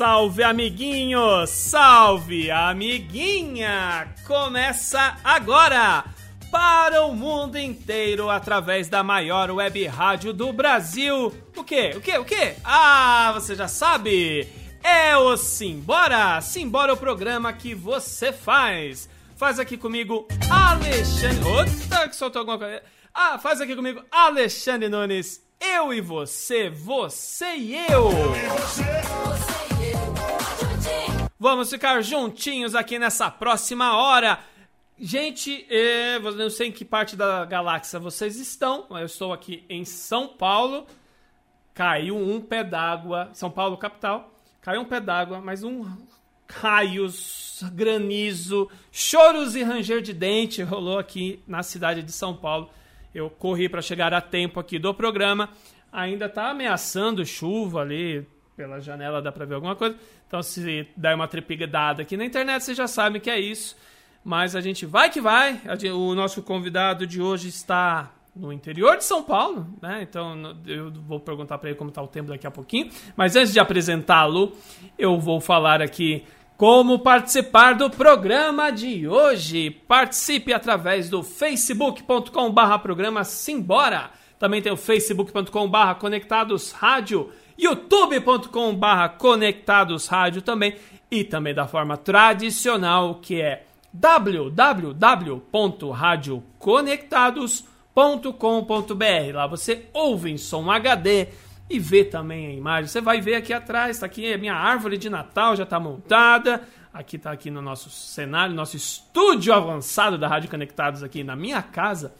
Salve, amiguinho! Salve, amiguinha! Começa agora! Para o mundo inteiro através da maior web rádio do Brasil. O quê? O quê? O quê? Ah, você já sabe! É o Simbora! Simbora o programa que você faz! Faz aqui comigo, Alexandre. Outra que soltou alguma coisa. Ah, faz aqui comigo, Alexandre Nunes. Eu e você, você e eu. Eu e você Vamos ficar juntinhos aqui nessa próxima hora. Gente, eh, eu não sei em que parte da galáxia vocês estão. Eu estou aqui em São Paulo. Caiu um pé d'água. São Paulo, capital. Caiu um pé d'água, mas um raios, granizo, choros e ranger de dente rolou aqui na cidade de São Paulo. Eu corri para chegar a tempo aqui do programa. Ainda está ameaçando chuva ali, pela janela dá para ver alguma coisa. Então, se der uma trepidada aqui na internet, vocês já sabem que é isso. Mas a gente vai que vai. O nosso convidado de hoje está no interior de São Paulo, né? Então eu vou perguntar para ele como está o tempo daqui a pouquinho. Mas antes de apresentá-lo, eu vou falar aqui como participar do programa de hoje. Participe através do facebook.com/programa Simbora. Também tem o facebook.com/conectados rádio youtube.com barra conectados rádio também e também da forma tradicional que é www.radioconectados.com.br lá você ouve em som HD e vê também a imagem. Você vai ver aqui atrás está aqui a minha árvore de Natal já está montada. Aqui está aqui no nosso cenário nosso estúdio avançado da Rádio Conectados aqui na minha casa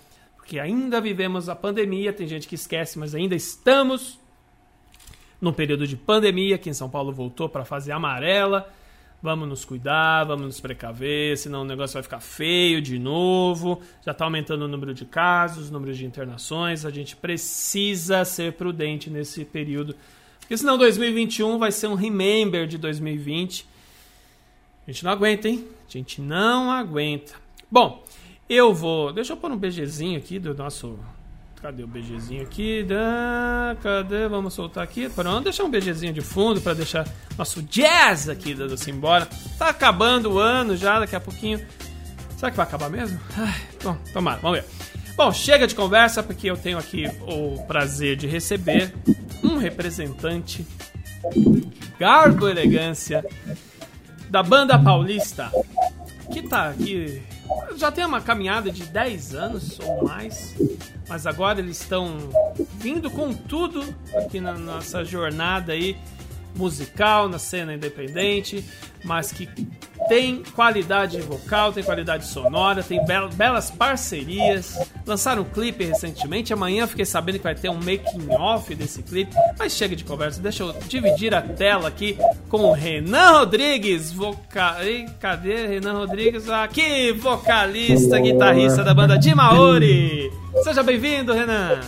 porque ainda vivemos a pandemia tem gente que esquece mas ainda estamos num período de pandemia, que em São Paulo voltou para fase amarela. Vamos nos cuidar, vamos nos precaver, senão o negócio vai ficar feio de novo. Já está aumentando o número de casos, o número de internações. A gente precisa ser prudente nesse período, porque senão 2021 vai ser um remember de 2020. A gente não aguenta, hein? A gente não aguenta. Bom, eu vou. Deixa eu pôr um beijezinho aqui do nosso Cadê o BGzinho aqui? Da, cadê? Vamos soltar aqui. Pronto, deixar um BGzinho de fundo para deixar nosso jazz aqui dando assim embora. Tá acabando o ano já, daqui a pouquinho. Será que vai acabar mesmo? Ai, bom, tomara, vamos ver. Bom, chega de conversa porque eu tenho aqui o prazer de receber um representante garbo elegância da banda paulista que tá aqui já tem uma caminhada de 10 anos ou mais, mas agora eles estão vindo com tudo aqui na nossa jornada aí musical na cena independente, mas que tem qualidade vocal, tem qualidade sonora, tem belas parcerias. Lançaram um clipe recentemente. Amanhã fiquei sabendo que vai ter um making off desse clipe. Mas chega de conversa, deixa eu dividir a tela aqui com o Renan Rodrigues, vocal. Cadê Renan Rodrigues? Aqui, vocalista, guitarrista da banda de Maori. Seja bem-vindo, Renan.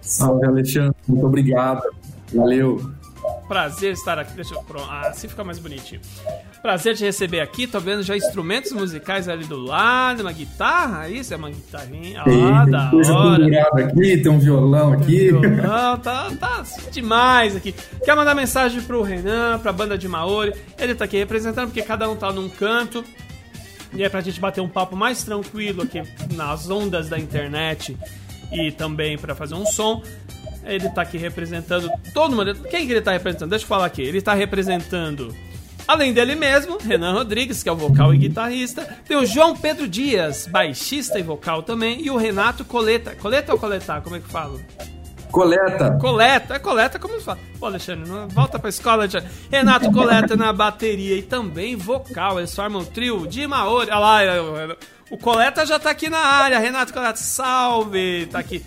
Salve, Alexandre. Muito obrigado. Valeu. Prazer estar aqui. Deixa eu. Ah, assim fica mais bonitinho. Prazer te receber aqui. Tô vendo já instrumentos musicais ali do lado, uma guitarra. Isso é uma guitarrinha. Ah, tem, da coisa hora. aqui, tem um violão aqui. Tem um violão, tá, tá demais aqui. Quer mandar mensagem pro Renan, pra banda de Maori? Ele tá aqui representando, porque cada um tá num canto. E é pra gente bater um papo mais tranquilo aqui nas ondas da internet e também para fazer um som. Ele tá aqui representando todo mundo. Quem que ele tá representando? Deixa eu falar aqui. Ele tá representando, além dele mesmo, Renan Rodrigues, que é o vocal e guitarrista. Tem o João Pedro Dias, baixista e vocal também. E o Renato Coleta. Coleta ou coletar? Como é que fala? Coleta. Coleta, é coleta, como fala? Pô, Alexandre, não, volta pra escola, Alexandre. Renato Coleta na bateria e também vocal. Eles formam o trio de Maori. Olha lá, o Coleta já tá aqui na área. Renato Coleta, salve! Tá aqui.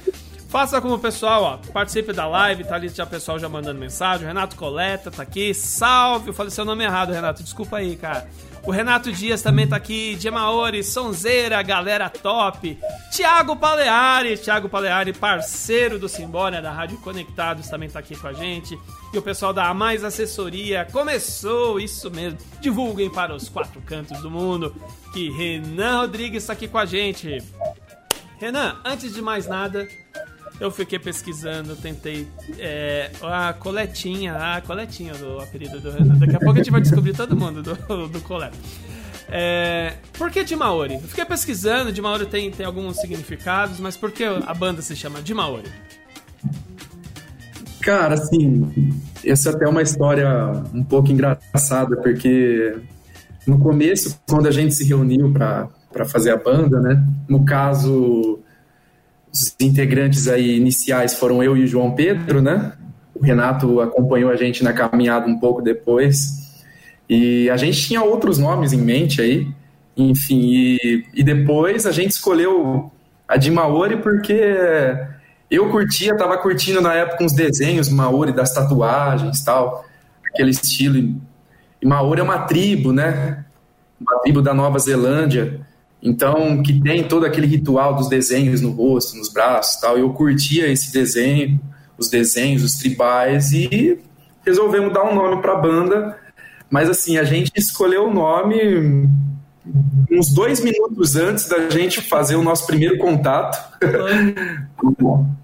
Faça como o pessoal, ó, participe da live, tá ali já o pessoal já mandando mensagem. O Renato Coleta tá aqui. Salve! Eu falei seu nome errado, Renato. Desculpa aí, cara. O Renato Dias também tá aqui. Diemaori, Sonzeira, galera top. Tiago Paleari, Tiago Paleari, parceiro do Simbória da Rádio Conectados, também tá aqui com a gente. E o pessoal da Mais Assessoria começou, isso mesmo. Divulguem para os quatro cantos do mundo que Renan Rodrigues está aqui com a gente. Renan, antes de mais nada, eu fiquei pesquisando, tentei. É, a coletinha, a coletinha do apelido do Renan. Daqui a pouco a gente vai descobrir todo mundo do, do colete. É, por que de Maori? Eu fiquei pesquisando, de Maori tem, tem alguns significados, mas por que a banda se chama de Maori? Cara, assim, essa é até uma história um pouco engraçada, porque no começo, quando a gente se reuniu para fazer a banda, né? No caso, os integrantes aí iniciais foram eu e o João Pedro, né? O Renato acompanhou a gente na caminhada um pouco depois. E a gente tinha outros nomes em mente aí, enfim, e, e depois a gente escolheu a de Maori porque eu curtia, tava curtindo na época uns desenhos Maori das tatuagens tal, aquele estilo. E Maori é uma tribo, né? Uma tribo da Nova Zelândia. Então, que tem todo aquele ritual dos desenhos no rosto, nos braços tal. Eu curtia esse desenho, os desenhos, os tribais, e resolvemos dar um nome para a banda. Mas, assim, a gente escolheu o nome uns dois minutos antes da gente fazer o nosso primeiro contato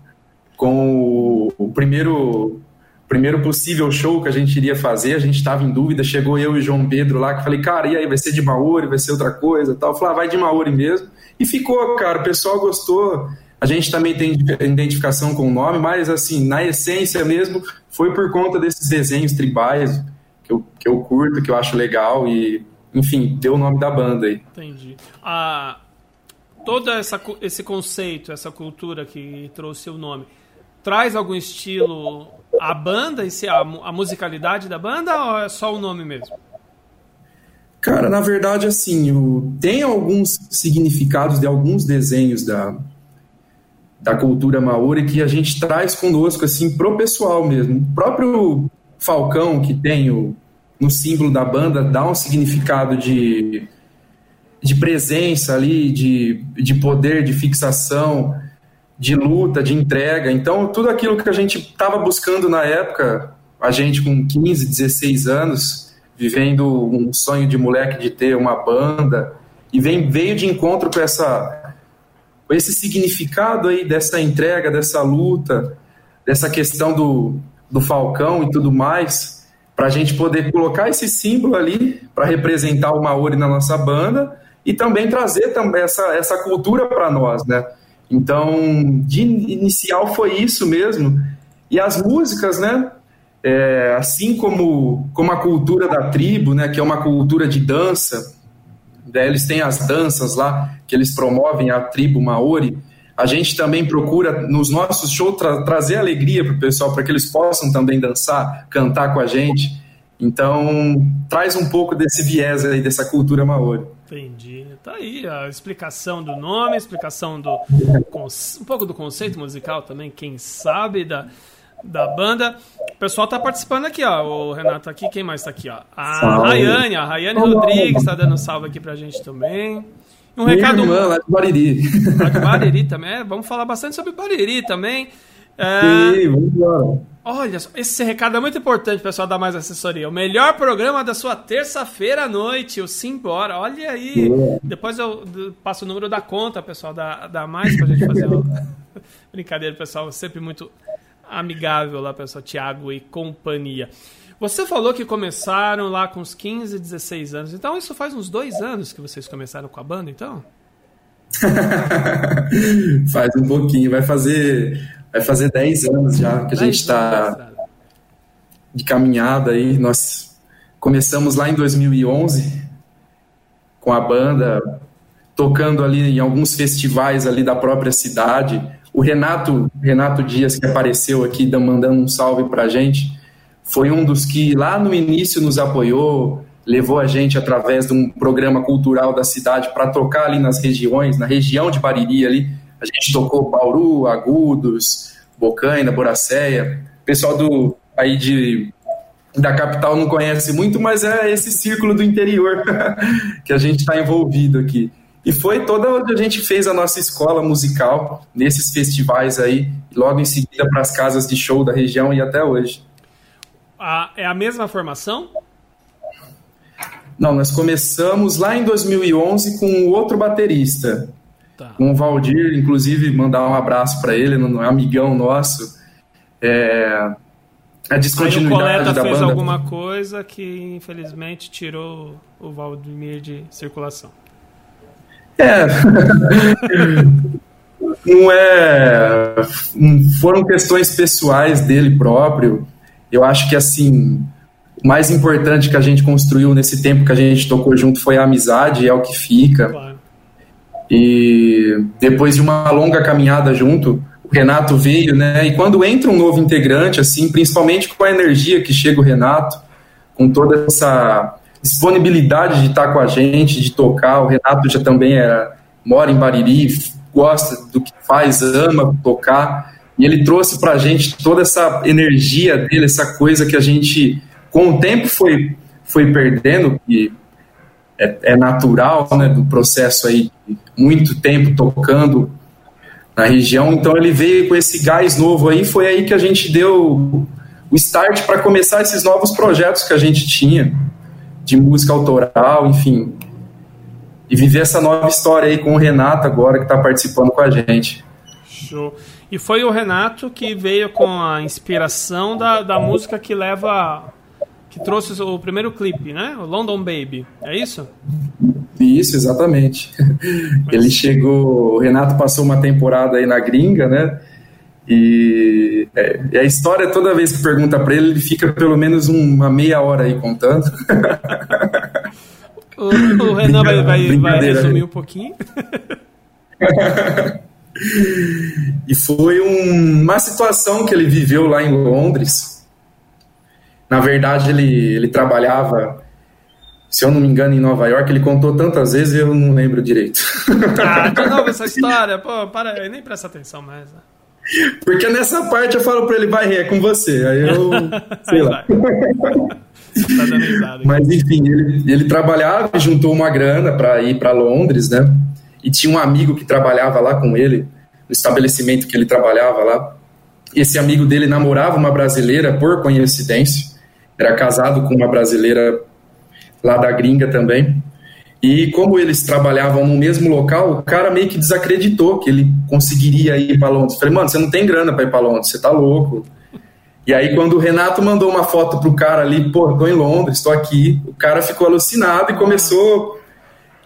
com o, o primeiro primeiro possível show que a gente iria fazer, a gente estava em dúvida, chegou eu e João Pedro lá, que falei, cara, e aí, vai ser de Maori, vai ser outra coisa tal? Falei, ah, vai de Maori mesmo. E ficou, cara, o pessoal gostou, a gente também tem identificação com o nome, mas assim, na essência mesmo, foi por conta desses desenhos tribais que eu, que eu curto, que eu acho legal e, enfim, deu o nome da banda aí. Entendi. Ah, todo essa, esse conceito, essa cultura que trouxe o nome, traz algum estilo a banda, esse, a, a musicalidade da banda ou é só o nome mesmo? Cara, na verdade, assim, o, tem alguns significados de alguns desenhos da, da cultura maori que a gente traz conosco, assim, pro pessoal mesmo. O próprio Falcão, que tem o, no símbolo da banda, dá um significado de, de presença ali, de, de poder, de fixação de luta, de entrega. Então, tudo aquilo que a gente estava buscando na época, a gente com 15, 16 anos, vivendo um sonho de moleque de ter uma banda, e vem, veio de encontro com essa com esse significado aí dessa entrega, dessa luta, dessa questão do, do Falcão e tudo mais, para a gente poder colocar esse símbolo ali para representar o Maori na nossa banda e também trazer essa, essa cultura para nós, né? Então, de inicial foi isso mesmo. E as músicas, né? É, assim como, como a cultura da tribo, né? Que é uma cultura de dança. Né, eles têm as danças lá que eles promovem a tribo Maori. A gente também procura nos nossos shows tra trazer alegria para o pessoal, para que eles possam também dançar, cantar com a gente. Então, traz um pouco desse viés aí, dessa cultura maori. Entendi. Tá aí a explicação do nome, a explicação do. um pouco do conceito musical também, quem sabe, da, da banda. O pessoal tá participando aqui, ó. O Renato aqui, quem mais tá aqui, ó? A salve. Rayane, a Rayane Rodrigues tá dando salve aqui pra gente também. Um Minha recado. Irmã, lá de Bariri. Lá de Bariri também. É, vamos falar bastante sobre Bariri também. É... Sim, vamos embora. Olha, esse recado é muito importante, pessoal da Mais Assessoria. O melhor programa da sua terça-feira à noite, o Simbora. Olha aí. Depois eu passo o número da conta, pessoal, da, da Mais, pra gente fazer uma brincadeira, pessoal. Sempre muito amigável lá, pessoal. Tiago e companhia. Você falou que começaram lá com uns 15, 16 anos. Então, isso faz uns dois anos que vocês começaram com a banda, então? faz um pouquinho. Vai fazer vai fazer 10 anos já que a gente está de caminhada aí. Nós começamos lá em 2011 com a banda, tocando ali em alguns festivais ali da própria cidade. O Renato, Renato Dias, que apareceu aqui mandando um salve para a gente, foi um dos que lá no início nos apoiou, levou a gente através de um programa cultural da cidade para tocar ali nas regiões, na região de Bariri ali, A gente tocou Bauru, Agudos, Bocaina, Boracéia. O pessoal do, aí de, da capital não conhece muito, mas é esse círculo do interior que a gente está envolvido aqui. E foi toda onde a gente fez a nossa escola musical, nesses festivais aí, logo em seguida para as casas de show da região e até hoje. Ah, é a mesma formação? Não, nós começamos lá em 2011 com outro baterista, tá. com o Valdir, inclusive mandar um abraço para ele, um amigão nosso. É, a descontinuidade Aí o Coleta fez banda. alguma coisa que infelizmente tirou o Valdemir de circulação. É. não é. Foram questões pessoais dele próprio. Eu acho que assim. O mais importante que a gente construiu nesse tempo que a gente tocou junto foi a amizade, é o que fica. Claro. E depois de uma longa caminhada junto, o Renato veio, né? E quando entra um novo integrante, assim, principalmente com a energia que chega o Renato, com toda essa disponibilidade de estar com a gente, de tocar. O Renato já também era, mora em Bariri, gosta do que faz, ama tocar. E ele trouxe para a gente toda essa energia dele, essa coisa que a gente, com o tempo, foi, foi perdendo, e é, é natural né, do processo aí, muito tempo tocando na região. Então ele veio com esse gás novo aí, foi aí que a gente deu o start para começar esses novos projetos que a gente tinha de música autoral, enfim. E viver essa nova história aí com o Renato agora, que está participando com a gente. Show. E foi o Renato que veio com a inspiração da, da música que leva. Que trouxe o primeiro clipe, né? O London Baby. É isso? Isso, exatamente. Mas... Ele chegou. O Renato passou uma temporada aí na gringa, né? E, é, a história, toda vez que pergunta para ele, ele fica pelo menos uma meia hora aí contando. o, o Renan vai, vai, vai resumir um pouquinho. e foi um, uma situação que ele viveu lá em Londres. Na verdade, ele, ele trabalhava, se eu não me engano, em Nova York. Ele contou tantas vezes eu não lembro direito. ah, de novo essa história. Pô, para, nem presta atenção mais. Né? Porque nessa parte eu falo pra ele, vai, é com você. Aí eu, sei lá. tá Mas enfim, ele, ele trabalhava e juntou uma grana para ir para Londres, né? E tinha um amigo que trabalhava lá com ele, no estabelecimento que ele trabalhava lá. Esse amigo dele namorava uma brasileira por coincidência, era casado com uma brasileira lá da gringa também. E como eles trabalhavam no mesmo local, o cara meio que desacreditou que ele conseguiria ir para Londres. Falei, mano, você não tem grana para ir para Londres, você tá louco. E aí, quando o Renato mandou uma foto pro cara ali, pô, tô em Londres, tô aqui, o cara ficou alucinado e começou.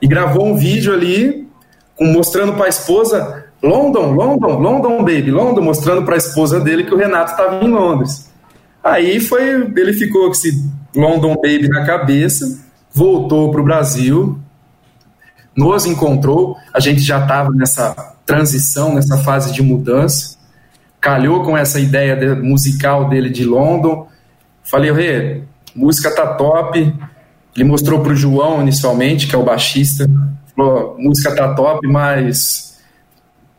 E gravou um vídeo ali, mostrando para a esposa: London, London, London, baby, London, mostrando para a esposa dele que o Renato estava em Londres. Aí foi, ele ficou com esse London Baby na cabeça, voltou pro Brasil, nos encontrou, a gente já estava nessa transição, nessa fase de mudança, calhou com essa ideia de, musical dele de London. Falei, Rê, música tá top. Ele mostrou para o João inicialmente, que é o baixista, falou, música tá top, mas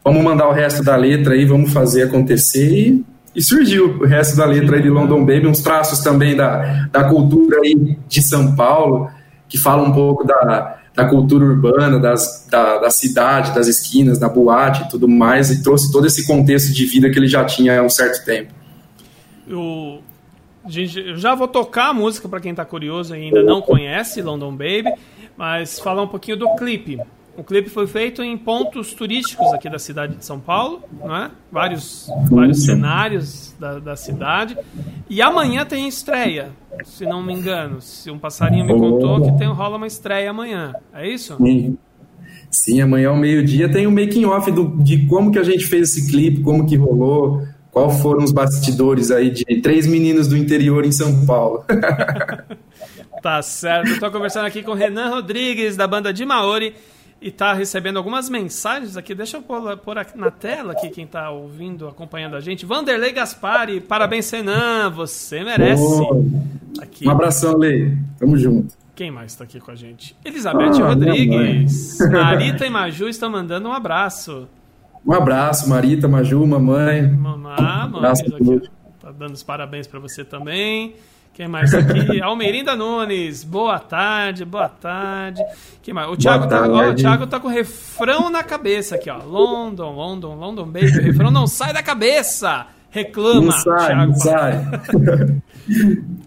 vamos mandar o resto da letra aí, vamos fazer acontecer. E, e surgiu o resto da letra aí de London Baby, uns traços também da, da cultura aí de São Paulo, que fala um pouco da, da cultura urbana, das, da, da cidade, das esquinas, da boate e tudo mais, e trouxe todo esse contexto de vida que ele já tinha há um certo tempo. Eu, eu já vou tocar a música para quem está curioso e ainda não conhece London Baby, mas falar um pouquinho do clipe. O clipe foi feito em pontos turísticos aqui da cidade de São Paulo, é? vários, vários cenários da, da cidade. E amanhã tem estreia, se não me engano. Se um passarinho me contou que tem, rola uma estreia amanhã. É isso? Sim. Sim, amanhã ao meio-dia tem o um making off de como que a gente fez esse clipe, como que rolou, qual foram os bastidores aí de três meninos do interior em São Paulo. tá certo. Estou conversando aqui com Renan Rodrigues, da banda de Maori e está recebendo algumas mensagens aqui. Deixa eu pôr, pôr na tela aqui quem está ouvindo, acompanhando a gente. Vanderlei Gaspari, parabéns, Senan, você merece. Aqui. Um abração, Lei. Tamo junto. Quem mais está aqui com a gente? Elizabeth ah, Rodrigues. Marita e Maju estão mandando um abraço. Um abraço, Marita, Maju, mamãe. Mamá, um abraço tá dando os parabéns para você também. Quem mais aqui? Almerinda Nunes. Boa tarde, boa tarde. Quem mais? O Thiago, tá, ó, o Thiago tá com o refrão na cabeça aqui, ó. London, London, London Baby. O refrão não sai da cabeça. Reclama. Não sai, Thiago. Não sai.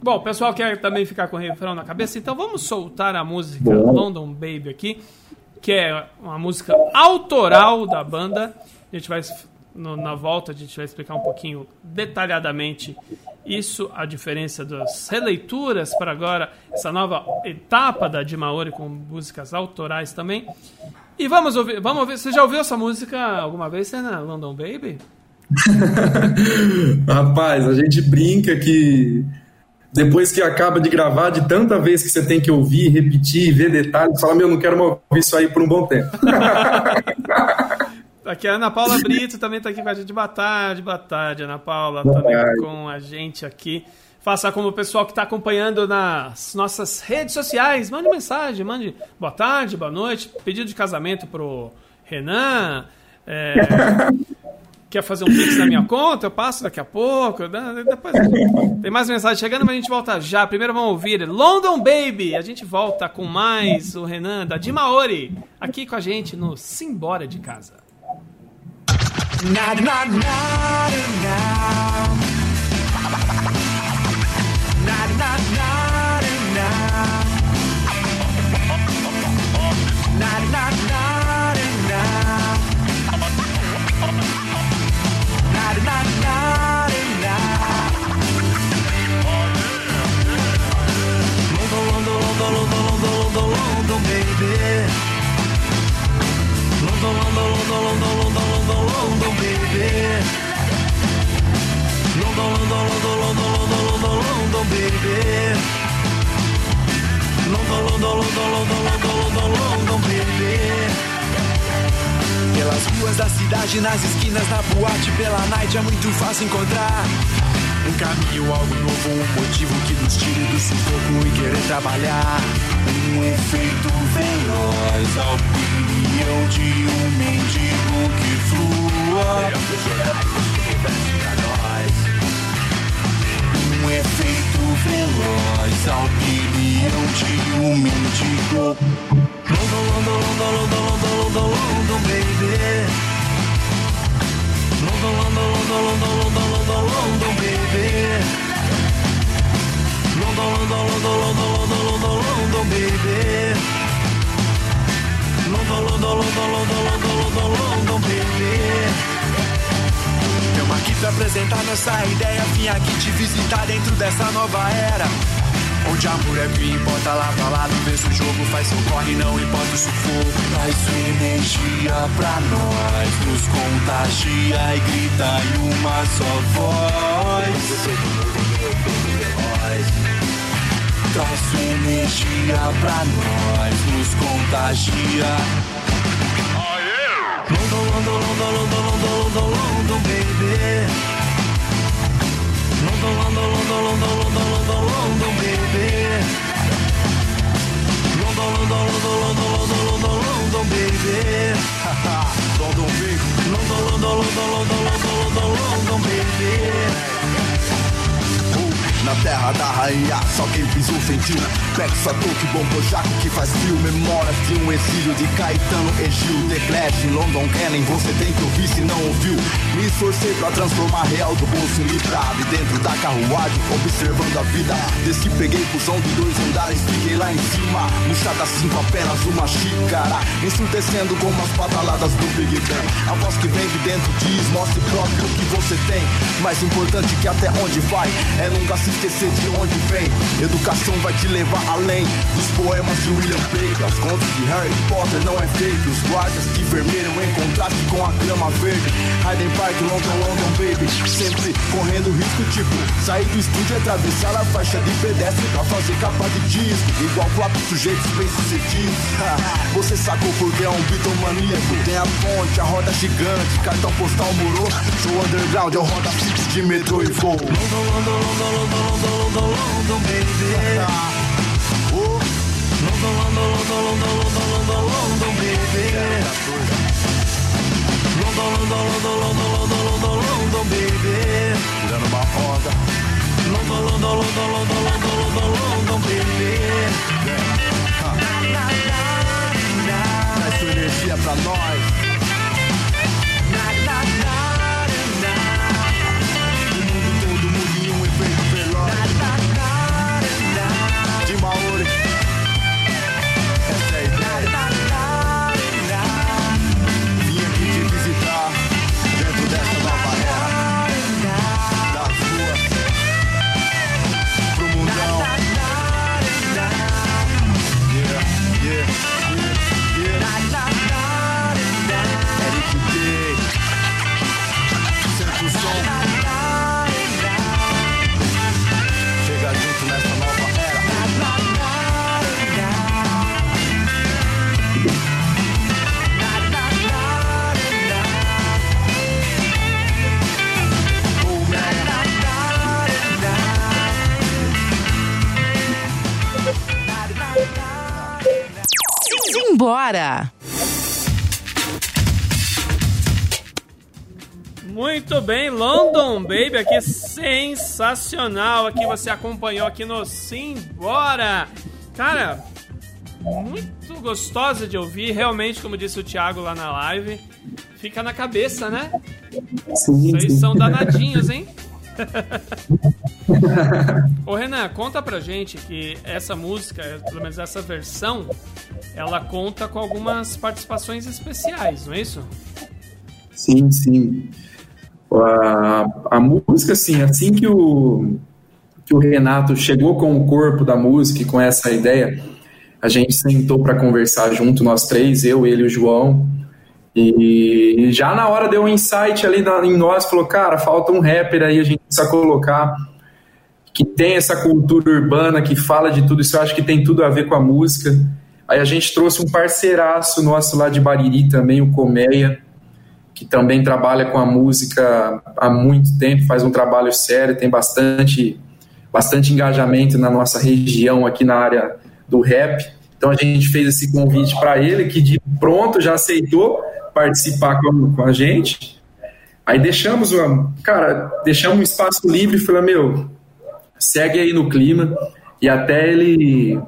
Bom, o pessoal quer também ficar com o refrão na cabeça, então vamos soltar a música Bom. London Baby aqui, que é uma música autoral da banda. A gente vai no, na volta a gente vai explicar um pouquinho detalhadamente isso, a diferença das releituras para agora, essa nova etapa da Dimaori com músicas autorais também. E vamos ouvir, vamos ouvir. Você já ouviu essa música alguma vez, na London Baby? Rapaz, a gente brinca que depois que acaba de gravar, de tanta vez que você tem que ouvir, repetir, ver detalhes, fala, meu, não quero mais ouvir isso aí por um bom tempo. Aqui a Ana Paula Brito também está aqui com a gente. Boa tarde, boa tarde, Ana Paula, boa também tarde. com a gente aqui. Faça como o pessoal que está acompanhando nas nossas redes sociais. Mande mensagem, mande boa tarde, boa noite. Pedido de casamento pro Renan. É, quer fazer um pix na minha conta? Eu passo daqui a pouco. Depois, tem mais mensagem chegando, mas a gente volta já. Primeiro vamos ouvir London Baby. A gente volta com mais o Renan da Dimaori aqui com a gente no Simbora de Casa. Na na na na na. Na na na na. Na na na na. Na na na na. London, London, London, London, London, London, baby. London, London, London, London, London, London, London, baby. London, London, London, London, London, London, London, baby. London, London, London, London, London, London, London, baby. Pelas ruas da cidade, nas esquinas, na boate, pela night é muito fácil encontrar um caminho, algo novo, um motivo que nos tire do sufoco e querer trabalhar. Um efeito veloz ao opinião de um mendigo que flua. Um efeito veloz, a opinião de um mendigo. London, London, London, London, London, London, London, baby. London, London, London, London, London, London, London, baby. London, London, London, London, London, London, London, baby. London, London, London, London, London, London, London, baby. Tamo aqui pra apresentar nossa ideia. Vim aqui te visitar dentro dessa nova era. Onde amor é que importa lá pra lá, não vê se o jogo faz seu corre, não importa o sufoco. Traz sua energia pra nós, nos contagia e grita em uma só voz. Traz sua energia pra nós, nos contagia. London, London, London, London, London, London, London, baby. London, London, London, London, London, London, London, baby. London, London, London, London, London, London, London, baby. London, baby. London, London, London, London, London, London, London, baby. Na terra da rainha, só quem pisou sentiu Pexa, Toque, Bombo, Jaco que faz frio Memórias de um exílio de Caetano e Gil. The Clash, London Canning, você tem que ouvir se não ouviu. Me esforcei pra transformar real do bolso em livrado dentro da carruagem, observando a vida. Que peguei som de dois andares, fiquei lá em cima. Chata 5 apenas uma xícara. Ensurdecendo com umas pataladas do Big Ben. A voz que vem de dentro diz, mostre próprio o que você tem. Mais importante que até onde vai, é nunca se esquecer de onde vem. Educação vai te levar além dos poemas de William Blake. Os contos de Harry Potter não é fake. Os guardas de vermelho em contraste com a grama verde. Hayden Park, London, London, baby. Sempre correndo risco, tipo, sair do estúdio e atravessar a faixa de pedestre pra fazer capa de disco. Igual quatro sujeitos bem sucedidos. Você sacou porque é um bitomaníaco. Tem a ponte, a roda gigante, cartão postal moroso. Sou underground, eu roda fixo de metrô e voo. London, London, London, London. London, London, London, baby. London, London, London, London, London, London, London, baby. London, London, London, London, London, London, London, baby. Tirando uma onda. London, London, London, London, London, London, London, baby. Traz sua energia pra nós. Muito bem, London Baby aqui, sensacional. Aqui você acompanhou aqui no Simbora. Cara, muito gostosa de ouvir. Realmente, como disse o Thiago lá na live, fica na cabeça, né? Sim, Vocês são danadinhos, hein? Ô Renan, conta pra gente que essa música, pelo menos essa versão, ela conta com algumas participações especiais, não é isso? Sim, sim. A, a música, assim, assim que o, que o Renato chegou com o corpo da música e com essa ideia, a gente sentou para conversar junto, nós três, eu, ele e o João. E já na hora deu um insight ali em nós, falou, cara, falta um rapper aí, a gente precisa colocar que tem essa cultura urbana, que fala de tudo isso, eu acho que tem tudo a ver com a música. Aí a gente trouxe um parceiraço nosso lá de Bariri também, o Colmeia, que também trabalha com a música há muito tempo, faz um trabalho sério, tem bastante, bastante engajamento na nossa região aqui na área do rap. Então a gente fez esse convite para ele, que de pronto já aceitou participar com, com a gente. Aí deixamos, uma, cara, deixamos um espaço livre e falei, meu, segue aí no clima. E até ele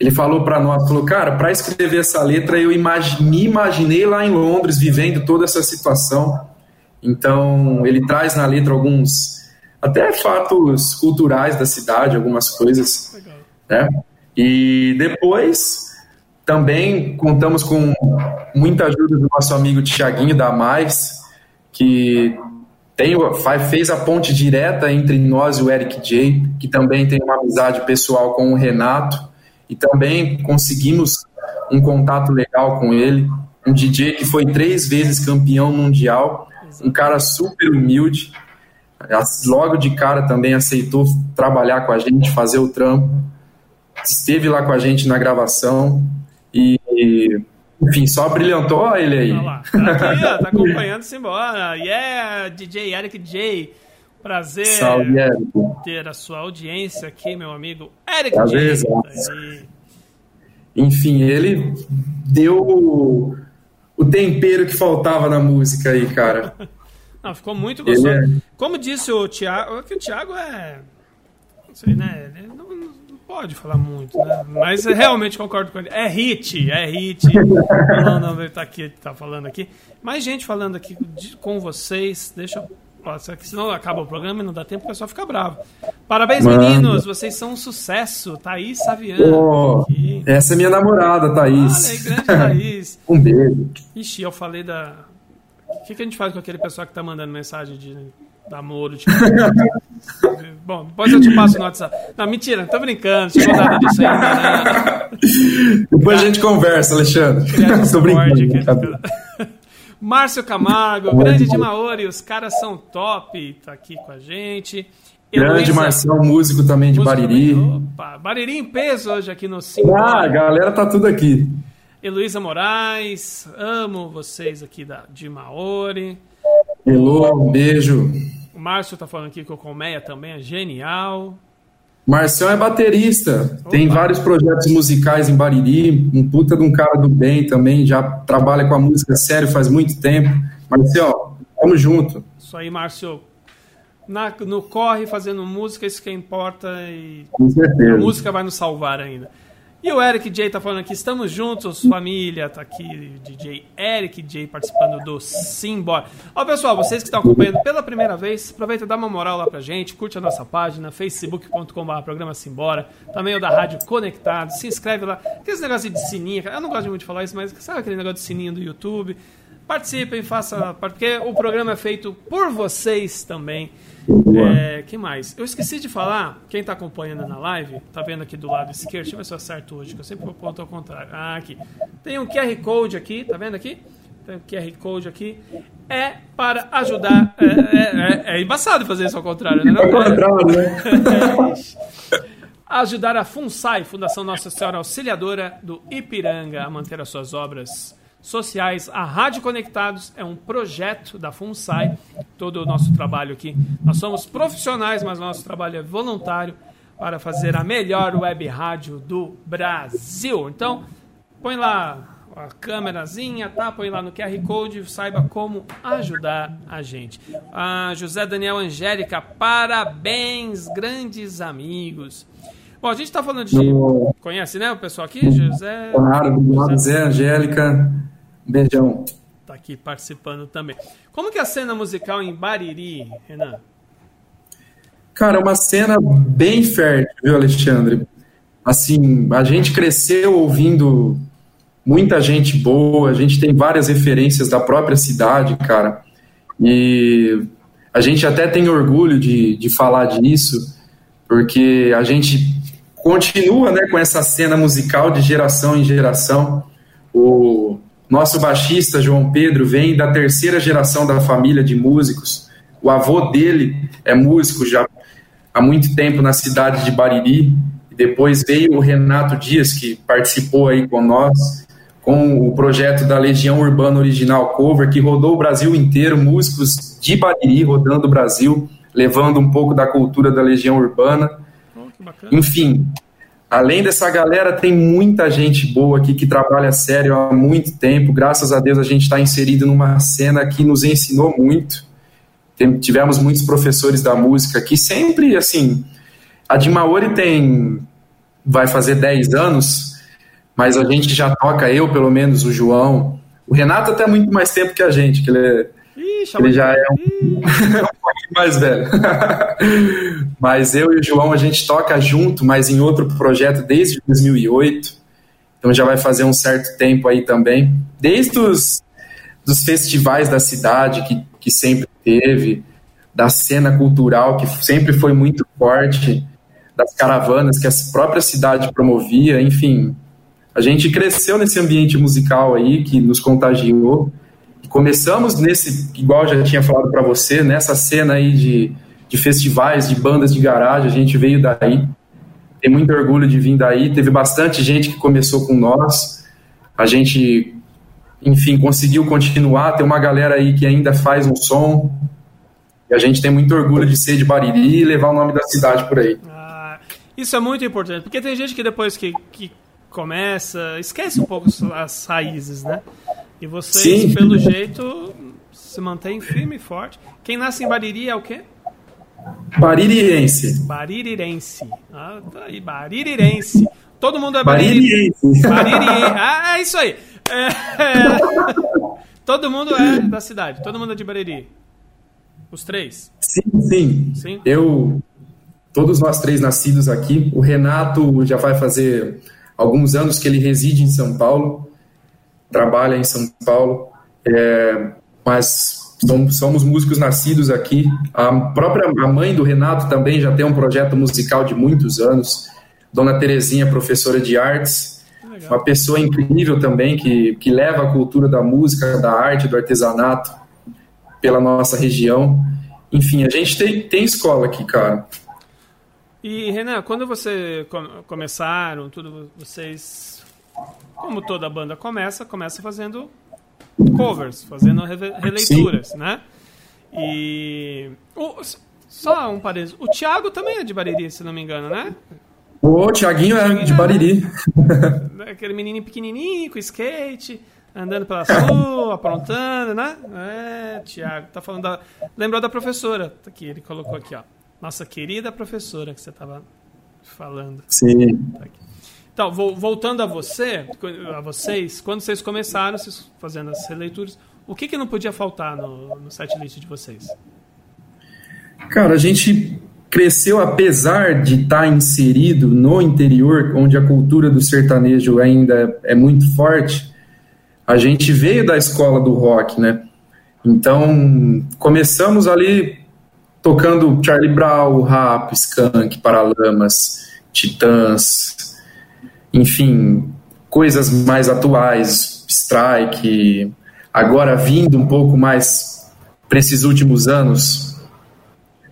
ele falou para nós, falou, cara, para escrever essa letra eu me imaginei lá em Londres vivendo toda essa situação. Então ele traz na letra alguns até fatos culturais da cidade, algumas coisas, né? E depois também contamos com muita ajuda do nosso amigo Tiaguinho da Mais, que tem, fez a ponte direta entre nós e o Eric J, que também tem uma amizade pessoal com o Renato, e também conseguimos um contato legal com ele. Um DJ que foi três vezes campeão mundial, um cara super humilde. Logo de cara também aceitou trabalhar com a gente, fazer o trampo. Esteve lá com a gente na gravação e, enfim, só brilhantou ele aí. Olha lá, tá aqui, ó, tá acompanhando-se embora. Yeah, DJ Eric J. Prazer Salve, Érico. ter a sua audiência aqui, meu amigo Eric Prazer, exato. Enfim, ele deu o, tempero que faltava na música aí, cara. Não, ficou muito gostoso. é- Como disse o Thiago, que o Thiago é. Não sei, né? Ele não, não pode falar muito, né? Mas realmente concordo com ele. É hit, é hit. Não, não, ele tá aqui, tá falando aqui. Mais gente falando aqui de- com vocês. Deixa eu. Só que Senão acaba o programa e não dá tempo, o pessoal fica bravo. Parabéns, Mano. meninos! Vocês são um sucesso. Thaís Saviano. Aqui. essa é minha namorada, Olha aí, Thaís. grande Thaís. um beijo. Ixi, eu falei da. O que, que a gente faz com aquele pessoal que tá mandando mensagem de namoro? Tipo... Bom, depois eu te passo no WhatsApp. Não, mentira, tô brincando, chegou nada disso ainda, né? Depois a gente conversa, Alexandre. Tô brincando. Márcio Camargo, grande de Maori, os caras são top, tá aqui com a gente. Grande Heloísa, Marcel, músico também de músico Bariri. também. Opa, Bariri em peso hoje aqui no Ah, a 5. galera tá tudo aqui. Heloísa Moraes, amo vocês aqui da, de Maori. Elô, um beijo. O Márcio tá falando aqui que o Colmeia também é genial. Marcel é baterista, tem Opa. vários projetos musicais em Bariri, um puta de um cara do bem também, já trabalha com a música sério faz muito tempo. Marcel, tamo junto. Isso aí, Márcio. Na- no corre, fazendo música, isso que importa e Com a certeza. música vai nos salvar ainda. E o Eric J tá falando aqui, estamos juntos, família. Tá aqui DJ Eric J participando do Simbora. Ó, pessoal, vocês que estão acompanhando pela primeira vez, aproveita e dá uma moral lá pra gente, curte a nossa página, facebook.com.br programa Simbora, também o da Rádio Conectado, se inscreve lá. Aqueles negócios de sininho, eu não gosto muito de falar isso, mas sabe aquele negócio de sininho do YouTube? Participem, façam, porque o programa é feito por vocês também. É, que mais? Eu esqueci de falar, quem está acompanhando na live, tá vendo aqui do lado esquerdo, deixa eu ver se eu acerto hoje, que eu sempre aponto ao contrário. Ah, aqui. Tem um QR Code aqui, tá vendo aqui? Tem um QR Code aqui. É para ajudar. É, é, é, é embaçado fazer isso ao contrário, né? Ao contrário, né? ajudar a FUNSAI, Fundação Nossa Senhora Auxiliadora do Ipiranga, a manter as suas obras sociais. A Rádio Conectados é um projeto da FUNSAI, todo o nosso trabalho aqui. Nós somos profissionais, mas nosso trabalho é voluntário para fazer a melhor web rádio do Brasil. Então, põe lá a câmerazinha, tá? Põe lá no QR Code, saiba como ajudar a gente. A José Daniel Angélica, parabéns, grandes amigos. Bom, a gente está falando de. No... Conhece, né, o pessoal aqui? José. Claro, José Angélica. Beijão. Tá aqui participando também. Como que é a cena musical em Bariri, Renan? Cara, é uma cena bem fértil, viu, Alexandre? Assim, a gente cresceu ouvindo muita gente boa, a gente tem várias referências da própria cidade, cara. E a gente até tem orgulho de, de falar disso, porque a gente continua né, com essa cena musical de geração em geração. O, nosso baixista, João Pedro, vem da terceira geração da família de músicos. O avô dele é músico já há muito tempo na cidade de Bariri. Depois veio o Renato Dias, que participou aí com nós, com o projeto da Legião Urbana Original Cover, que rodou o Brasil inteiro, músicos de Bariri rodando o Brasil, levando um pouco da cultura da Legião Urbana. Enfim, Além dessa galera, tem muita gente boa aqui que trabalha sério há muito tempo. Graças a Deus a gente está inserido numa cena que nos ensinou muito. Tivemos muitos professores da música que sempre, assim, a de Maori tem, vai fazer 10 anos, mas a gente já toca, eu pelo menos, o João. O Renato até muito mais tempo que a gente, que ele é ele já é um, mais velho. mas eu e o João, a gente toca junto, mas em outro projeto desde 2008. Então já vai fazer um certo tempo aí também. Desde os dos festivais da cidade que, que sempre teve, da cena cultural que sempre foi muito forte, das caravanas que a própria cidade promovia, enfim. A gente cresceu nesse ambiente musical aí que nos contagiou começamos nesse, igual já tinha falado para você, nessa cena aí de, de festivais, de bandas de garagem, a gente veio daí. Tem muito orgulho de vir daí. Teve bastante gente que começou com nós. A gente, enfim, conseguiu continuar. Tem uma galera aí que ainda faz um som. E a gente tem muito orgulho de ser de Bariri e levar o nome da cidade por aí. Ah, isso é muito importante, porque tem gente que depois que, que começa, esquece um pouco as raízes, né? E vocês, Sim. pelo jeito, se mantém firme e forte. Quem nasce em Bariri é o quê? Baririrense. Baririrense. Ah, tá aí, Baririrense. Todo mundo é baririrense. Baririrense. Ah, é isso aí. É, é. Todo mundo é da cidade. Todo mundo é de Bariri. Os três? Sim, sim. sim? Eu, todos nós três nascidos aqui. O Renato já vai fazer alguns anos que ele reside em São Paulo trabalha em São Paulo, é, mas somos, somos, músicos nascidos aqui. A própria a mãe do Renato também já tem um projeto musical de muitos anos. Dona Terezinha, professora de artes, uma pessoa incrível também que, que leva a cultura da música, da arte, do artesanato pela nossa região. Enfim, a gente tem, tem escola aqui, cara. E Renan, quando você começaram, tudo, vocês como toda banda começa, começa fazendo covers, fazendo releituras, Sim. né? E. O, só um parênteses. O Thiago também é de Bariri, se não me engano, né? O Thiaguinho é de Bariri. É, aquele menininho pequenininho, com skate, andando pela rua, aprontando, né? É, Thiago, tá falando da... Lembrou da professora, aqui, ele colocou aqui, ó. Nossa querida professora que você tava falando. Sim. Tá Então, voltando a você, a vocês, quando vocês começaram vocês fazendo as releituras, o que, que não podia faltar no, no setlist de vocês? Cara, a gente cresceu apesar de estar tá inserido no interior, onde a cultura do sertanejo ainda é muito forte. A gente veio da escola do rock, né? Então, começamos ali tocando Charlie Brown, Rap, Skunk, Paralamas, Titãs, enfim, coisas mais atuais, strike, agora vindo um pouco mais para esses últimos anos,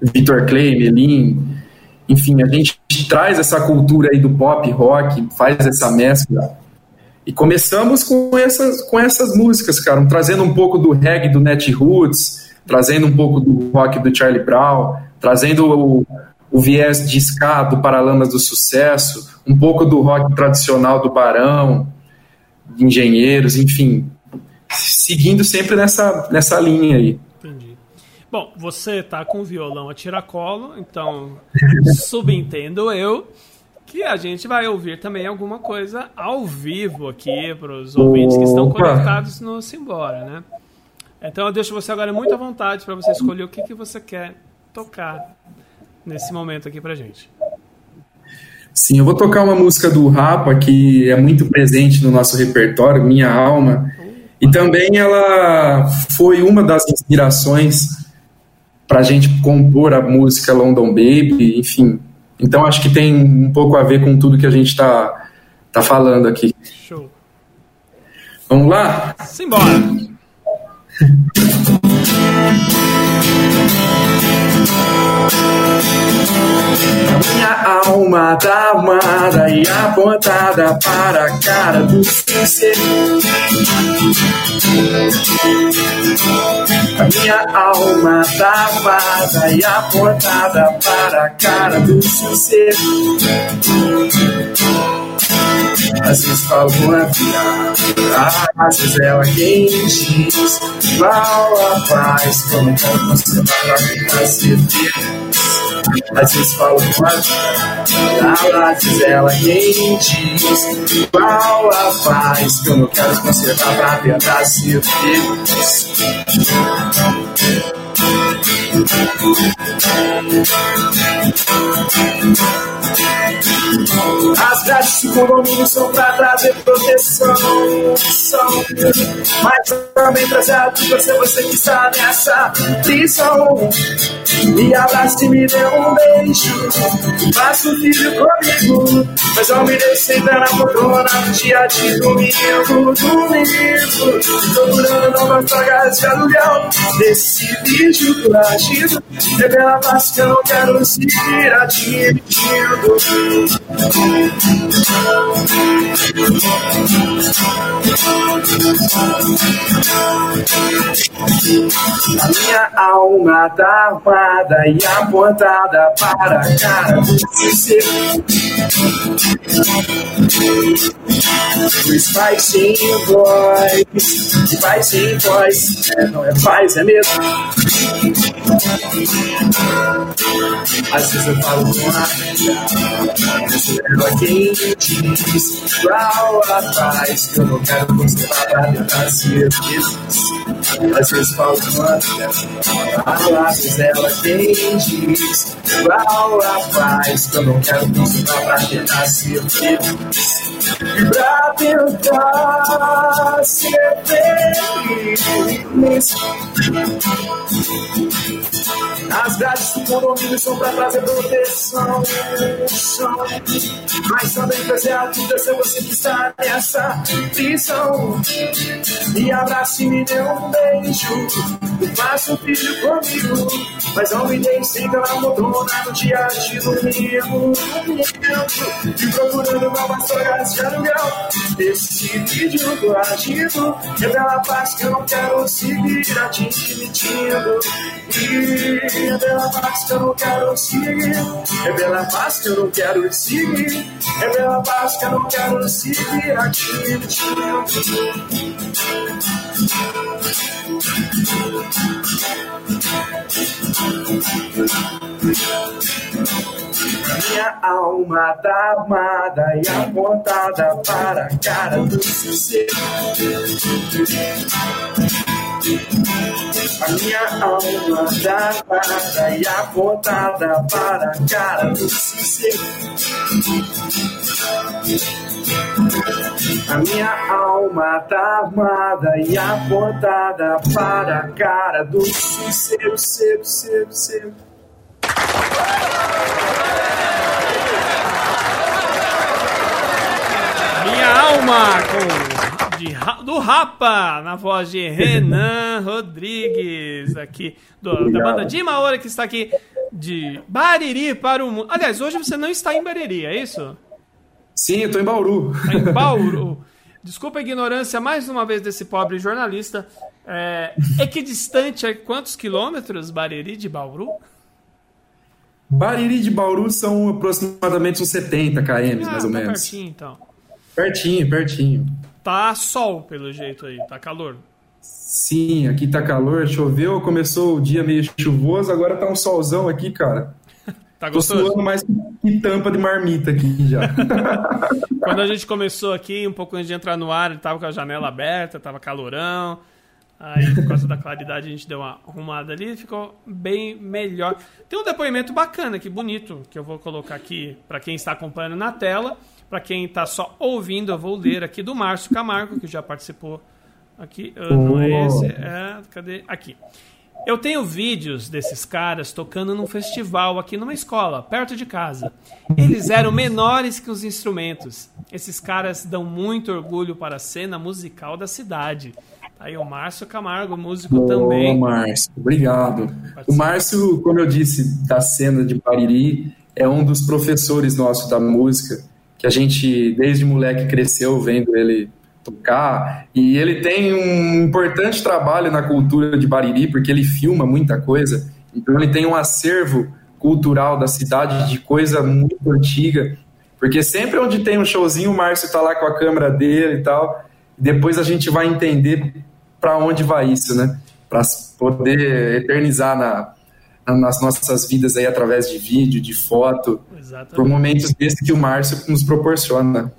Victor Clay, Melin, enfim, a gente traz essa cultura aí do pop rock, faz essa mescla. E começamos com essas, com essas músicas, cara, trazendo um pouco do reggae do Net Roots, trazendo um pouco do rock do Charlie Brown, trazendo o, o viés de ska do Paralamas do Sucesso, um pouco do rock tradicional do Barão, de Engenheiros, enfim, seguindo sempre nessa, nessa linha aí. Entendi. Bom, você tá com o violão a tiracolo, então subentendo eu que a gente vai ouvir também alguma coisa ao vivo aqui para os ouvintes que estão conectados no Simbora, né? Então eu deixo você agora muito à vontade para você escolher o que, que você quer tocar nesse momento aqui pra gente. Sim, eu vou tocar uma música do Rapa que é muito presente no nosso repertório, Minha Alma. E também ela foi uma das inspirações para a gente compor a música London Baby, enfim. Então acho que tem um pouco a ver com tudo que a gente está tá falando aqui. Show. Vamos lá? Simbora! Minha alma tá amada e apontada para a cara do ser. A minha alma tá amada e apontada para a cara do sossego. Às vezes falo com a vida, às vezes ela quem diz, igual a paz, como você vai ficar certeza. Às vezes falo com a vezes ela quem diz, igual a paz, que eu não quero conservar pra tentar ser feliz. As grades de condomínio são pra trazer proteção, mas também trazer a você, você que está nessa prisão. Me abraça e me dê um beijo, faça um filho comigo, mas eu me deixei na poltrona no dia de domingo, domingo. Procurando novas vagas de aluguel, desse vídeo coragido, revela mais que eu não quero seguir admitindo. A minha alma tá armada e apontada para a cara do você. Os pais sem voz, e pais sem voz, é, não é paz, é mesmo. Às vezes eu falo com a vida, ela quem diz, igual a paz, que eu não quero pra tentar ser feliz. Às vezes falo com a vida, às vezes ela quem diz, igual a paz, que eu não quero conservar pra tentar ser feliz. E pra tentar ser feliz. As grades do condomínio são pra trazer proteção. Mas também fazer a vida se você que está nessa prisão. Me abrace e me dê um beijo. E faça um filho comigo. Mas não me dê siga na montona no dia de domingo. E procurando novas histórias de aluguel. Esse vídeo do agido revela a paz que eu não quero seguir admitindo. E revela a paz que eu não quero seguir. Revela a paz que eu não quero seguir. Revela a paz que eu não quero seguir admitindo. Minha alma tá armada e apontada para a cara do sossego. A minha alma tá armada e apontada para a cara do sossego. A minha alma tá armada e apontada para a cara do sossego, cedo, cedo, cedo. Minha alma com, de, do Rapa, na voz de Renan Rodrigues, aqui do, da banda de Maora, que está aqui de Bariri para o mundo. Aliás, hoje você não está em Bariri, é isso? Sim, eu tô em Bauru. Tá em Bauru. Desculpa a ignorância mais uma vez desse pobre jornalista. É, equidistante é quantos quilômetros Bariri de Bauru? Bariri de Bauru são aproximadamente uns 70 km, Ah, mais ou tá menos. pertinho então. Pertinho, pertinho. Tá sol pelo jeito aí, tá calor. Sim, aqui tá calor, choveu, começou o dia meio chuvoso, agora tá um solzão aqui, cara. Tá Tô gostoso? suando mais que tampa de marmita aqui já. Quando a gente começou aqui, um pouco antes de entrar no ar, ele tava com a janela aberta, tava calorão. Aí, por causa da claridade, a gente deu uma arrumada ali e ficou bem melhor. Tem um depoimento bacana aqui, bonito, que eu vou colocar aqui para quem está acompanhando na tela. Para quem está só ouvindo, eu vou ler aqui do Márcio Camargo, que já participou aqui. Ah, não é esse, é. Cadê? Aqui. Eu tenho vídeos desses caras tocando num festival aqui numa escola, perto de casa. Eles eram menores que os instrumentos. Esses caras dão muito orgulho para a cena musical da cidade. Aí o Márcio Camargo, músico Ô, também. Márcio, obrigado. O Márcio, como eu disse, da cena de Bariri, é um dos professores nossos da música, que a gente, desde moleque, cresceu vendo ele tocar. E ele tem um importante trabalho na cultura de Bariri, porque ele filma muita coisa. Então ele tem um acervo cultural da cidade de coisa muito antiga. Porque sempre onde tem um showzinho, o Márcio tá lá com a câmera dele e tal. Depois a gente vai entender para onde vai isso, né? Para poder eternizar na, na- nas nossas vidas aí através de vídeo, de foto, por Exatamente. momentos desses que o Márcio nos proporciona.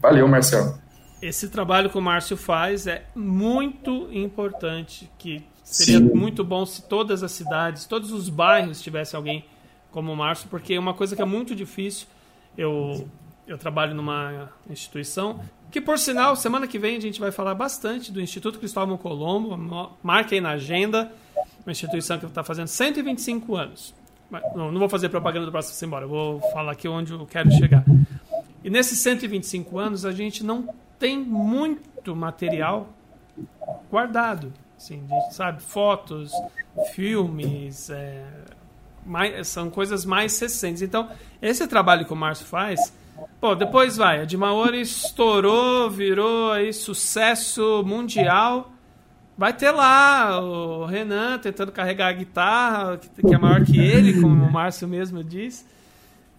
Valeu, Marcelo. Esse trabalho que o Márcio faz é muito importante, que seria Sim. muito bom se todas as cidades, todos os bairros tivessem alguém como o Márcio, porque é uma coisa que é muito difícil. Eu, eu trabalho numa instituição que, por sinal, semana que vem a gente vai falar bastante do Instituto Cristóvão Colombo, marque aí na agenda, uma instituição que está fazendo 125 anos. Não, não vou fazer propaganda do próximo embora, vou falar aqui onde eu quero chegar. E nesses 125 anos a gente não tem muito material guardado. Assim, sabe, fotos, filmes, é, mais- são coisas mais recentes. Então, esse trabalho que o Márcio faz, pô, depois vai, a de Maori estourou, virou aí sucesso mundial. Vai ter lá o Renan tentando carregar a guitarra, que, é maior que ele, como o Márcio mesmo diz.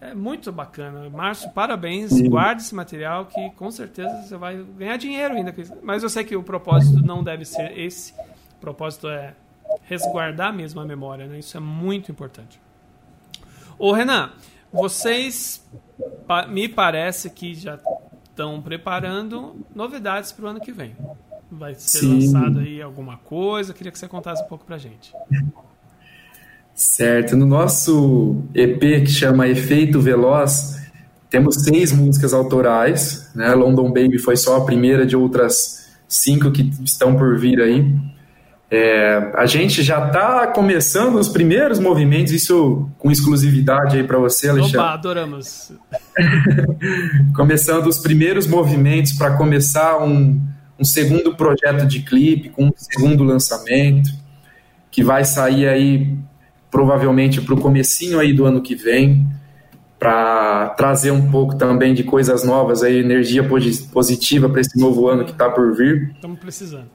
É muito bacana. Márcio, parabéns. Guarde esse material que com certeza você vai ganhar dinheiro ainda. Mas eu sei que o propósito não deve ser esse. O propósito é resguardar mesmo a memória. Né? Isso é muito importante. Ô Renan, vocês me parece que já estão preparando novidades para o ano que vem. Vai ser Sim. lançado aí alguma coisa. Queria que você contasse um pouco pra gente. Certo. No nosso EP que chama Efeito Veloz, temos seis músicas autorais. Né? London Baby foi só a primeira de outras cinco que estão por vir aí. É, a gente já está começando os primeiros movimentos, isso com exclusividade aí para você, Alexandre. Opa, adoramos. começando os primeiros movimentos para começar um, um segundo projeto de clipe, com um segundo lançamento, que vai sair aí provavelmente para o comecinho aí do ano que vem, para trazer um pouco também de coisas novas, aí, energia posi- positiva para esse novo ano que está por vir. Estamos precisando.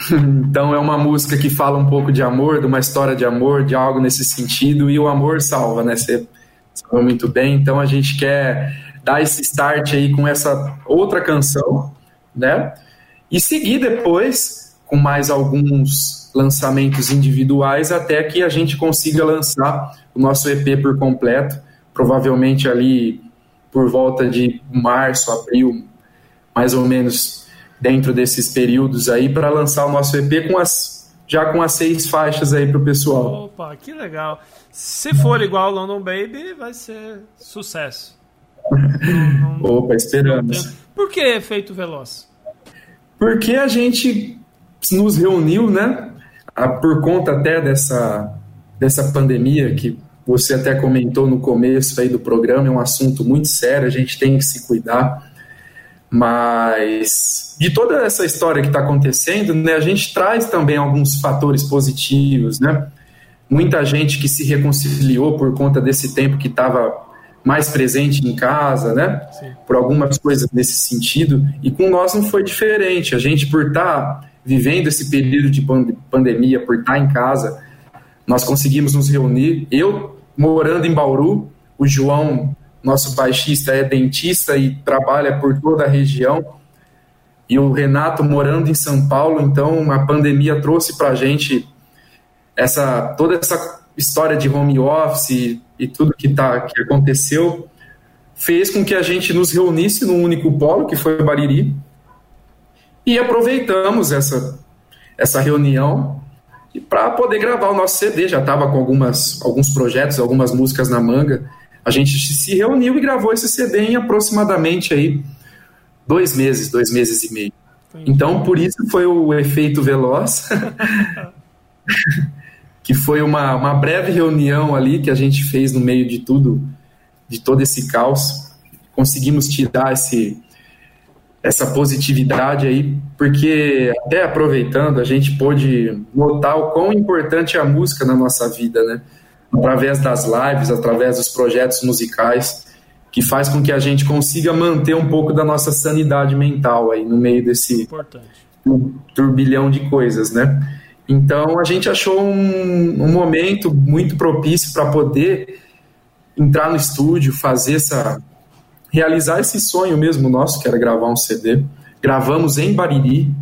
Então é uma música que fala um pouco de amor, de uma história de amor, de algo nesse sentido, e o amor salva, né? Você falou muito bem. Então a gente quer dar esse start aí com essa outra canção, né? E seguir depois com mais alguns lançamentos individuais até que a gente consiga lançar o nosso EP por completo, provavelmente ali por volta de março, abril, mais ou menos dentro desses períodos aí, para lançar o nosso EP com as, já com as seis faixas aí para o pessoal. Opa, que legal. Se for igual London Baby, vai ser sucesso. Não, não, Opa, esperamos. Por que efeito veloz? Porque a gente nos reuniu, né? Por conta até dessa, dessa pandemia que você até comentou no começo aí do programa, é um assunto muito sério, a gente tem que se cuidar. Mas de toda essa história que está acontecendo, né, a gente traz também alguns fatores positivos, né? Muita gente que se reconciliou por conta desse tempo que estava mais presente em casa, né? Sim. Por algumas coisas nesse sentido. E com nós não foi diferente. A gente, por estar tá vivendo esse período de pandemia, por estar tá em casa, nós conseguimos nos reunir. Eu, morando em Bauru, o João, nosso baixista, é dentista e trabalha por toda a região. E o Renato morando em São Paulo, então a pandemia trouxe para a gente essa toda essa história de home office e tudo que, tá, que aconteceu fez com que a gente nos reunisse num único polo, que foi o Bariri, e aproveitamos essa, essa reunião para poder gravar o nosso CD. Já estava com algumas, alguns projetos, algumas músicas na manga. A gente se reuniu e gravou esse CD em aproximadamente aí dois meses, dois meses e meio. Então, por isso foi o efeito veloz. que foi uma, uma breve reunião ali que a gente fez no meio de tudo, de todo esse caos. Conseguimos tirar esse, essa positividade aí, porque até aproveitando, a gente pôde notar o quão importante é a música na nossa vida, né? Através das lives, através dos projetos musicais, que faz com que a gente consiga manter um pouco da nossa sanidade mental aí no meio desse importante. turbilhão de coisas, né? Então a gente achou um, um momento muito propício para poder entrar no estúdio, fazer essa. realizar esse sonho mesmo nosso, que era gravar um CD. Gravamos em Bariri,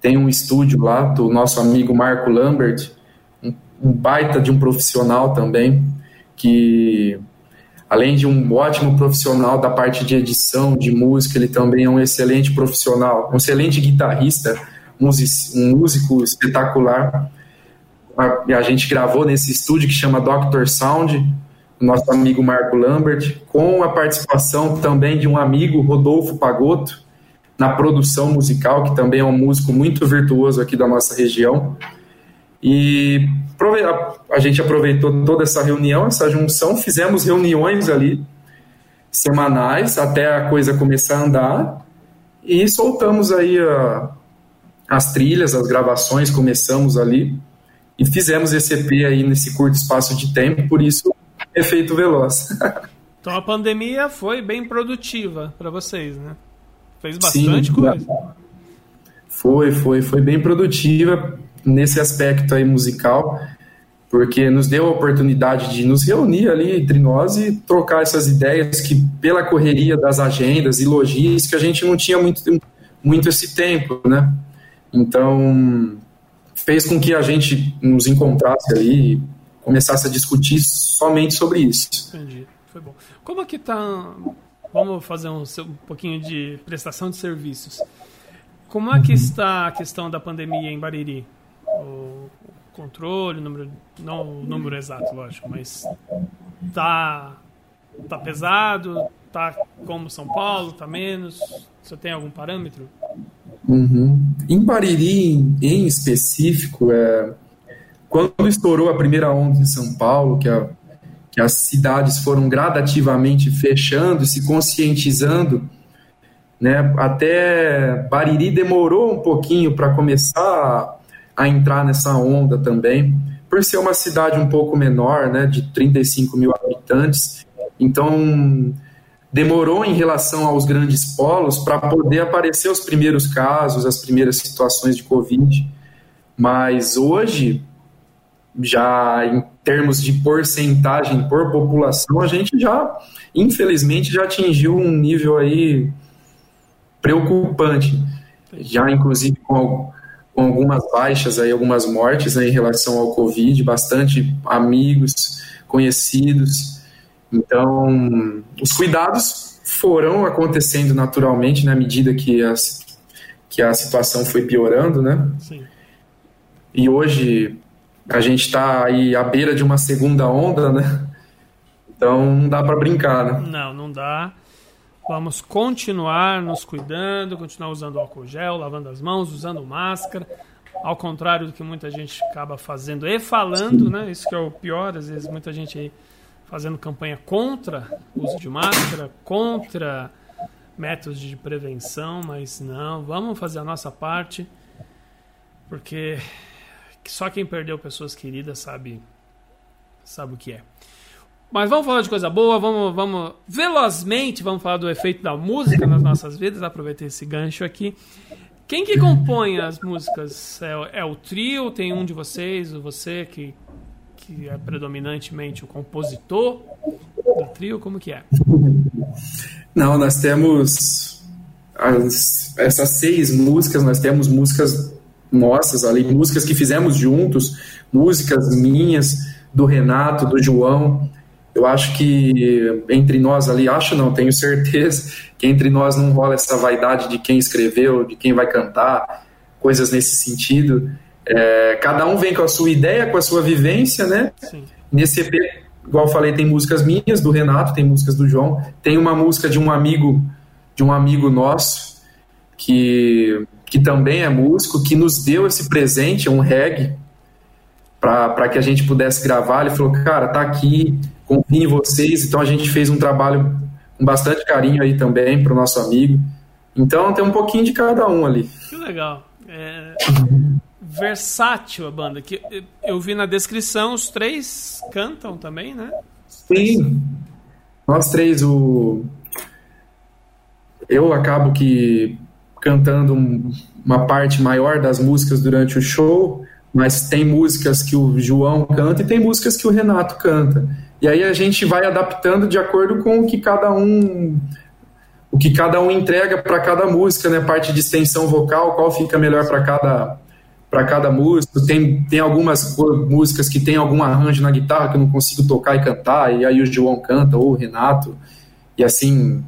tem um estúdio lá do nosso amigo Marco Lambert, um, um baita de um profissional também, que além de um ótimo profissional da parte de edição, de música, ele também é um excelente profissional, um excelente guitarrista um músico espetacular. A, a gente gravou nesse estúdio que chama Doctor Sound, nosso amigo Marco Lambert, com a participação também de um amigo, Rodolfo Pagotto, na produção musical, que também é um músico muito virtuoso aqui da nossa região. E a gente aproveitou toda essa reunião, essa junção, fizemos reuniões ali semanais até a coisa começar a andar e soltamos aí a, as trilhas, as gravações, começamos ali e fizemos esse EP aí nesse curto espaço de tempo, por isso efeito veloz. então a pandemia foi bem produtiva para vocês, né? Fez bastante Sim, coisa. Foi, foi, foi bem produtiva nesse aspecto aí musical, porque nos deu a oportunidade de nos reunir ali entre nós e trocar essas ideias que pela correria das agendas e logística a gente não tinha muito, muito esse tempo, né? Então, fez com que a gente nos encontrasse ali e começasse a discutir somente sobre isso. Entendi, foi bom. Como é que tá... Vamos fazer um, um pouquinho de prestação de serviços. Como é que está a questão da pandemia em Bariri? O controle, o número, não o número exato, lógico, mas tá, tá pesado, tá como São Paulo, tá menos? Você tem algum parâmetro? Uhum. Em Bariri, em específico, é, quando estourou a primeira onda em São Paulo, que, a, que as cidades foram gradativamente fechando, se conscientizando, né, até Bariri demorou um pouquinho para começar a, a entrar nessa onda também, por ser uma cidade um pouco menor, né, de 35 mil habitantes. Então, demorou em relação aos grandes polos para poder aparecer os primeiros casos, as primeiras situações de Covid. Mas hoje, já em termos de porcentagem por população, a gente já, infelizmente, já atingiu um nível aí preocupante. Já, inclusive, com, com algumas baixas aí, algumas mortes né, em relação ao Covid, bastante amigos, conhecidos Então, os cuidados foram acontecendo naturalmente na medida que a, que a situação foi piorando, né? Sim. E hoje a gente está aí à beira de uma segunda onda, né? Então não dá para brincar, né? Não, não dá. Vamos continuar nos cuidando, continuar usando álcool gel, lavando as mãos, usando máscara. Ao contrário do que muita gente acaba fazendo e falando, né? Isso que é o pior, às vezes muita gente aí fazendo campanha contra o uso de máscara, contra métodos de prevenção, mas não, vamos fazer a nossa parte, porque só quem perdeu pessoas queridas sabe sabe o que é. Mas vamos falar de coisa boa, vamos, vamos velozmente, vamos falar do efeito da música nas nossas vidas, aproveitei esse gancho aqui. Quem que compõe as músicas? É, é o trio? Tem um de vocês, você que, que é predominantemente o compositor do trio? Como que é? Não, nós temos as, essas seis músicas, nós temos músicas nossas ali, músicas que fizemos juntos, músicas minhas, do Renato, do João, eu acho que entre nós ali, acho não, tenho certeza que entre nós não rola essa vaidade de quem escreveu, de quem vai cantar, coisas nesse sentido. É, cada um vem com a sua ideia, com a sua vivência, né? Sim. Nesse EP, igual eu falei, tem músicas minhas, do Renato, tem músicas do João, tem uma música de um amigo, de um amigo nosso, que, que também é músico, que nos deu esse presente, um reggae, para que a gente pudesse gravar. Ele falou, cara, tá aqui, confio em vocês. Então a gente fez um trabalho com bastante carinho aí também para o nosso amigo. Então tem um pouquinho de cada um ali. Que legal. É... Versátil a banda. Que eu vi na descrição, os três cantam também, né? Sim. Nós três, o. Eu acabo que cantando uma parte maior das músicas durante o show, mas tem músicas que o João canta e tem músicas que o Renato canta. E aí a gente vai adaptando de acordo com o que cada um o que cada um entrega para cada música, né? Parte de extensão vocal, qual fica melhor para cada para cada música. Tem, tem algumas músicas que tem algum arranjo na guitarra que eu não consigo tocar e cantar, e aí o João canta ou o Renato. E assim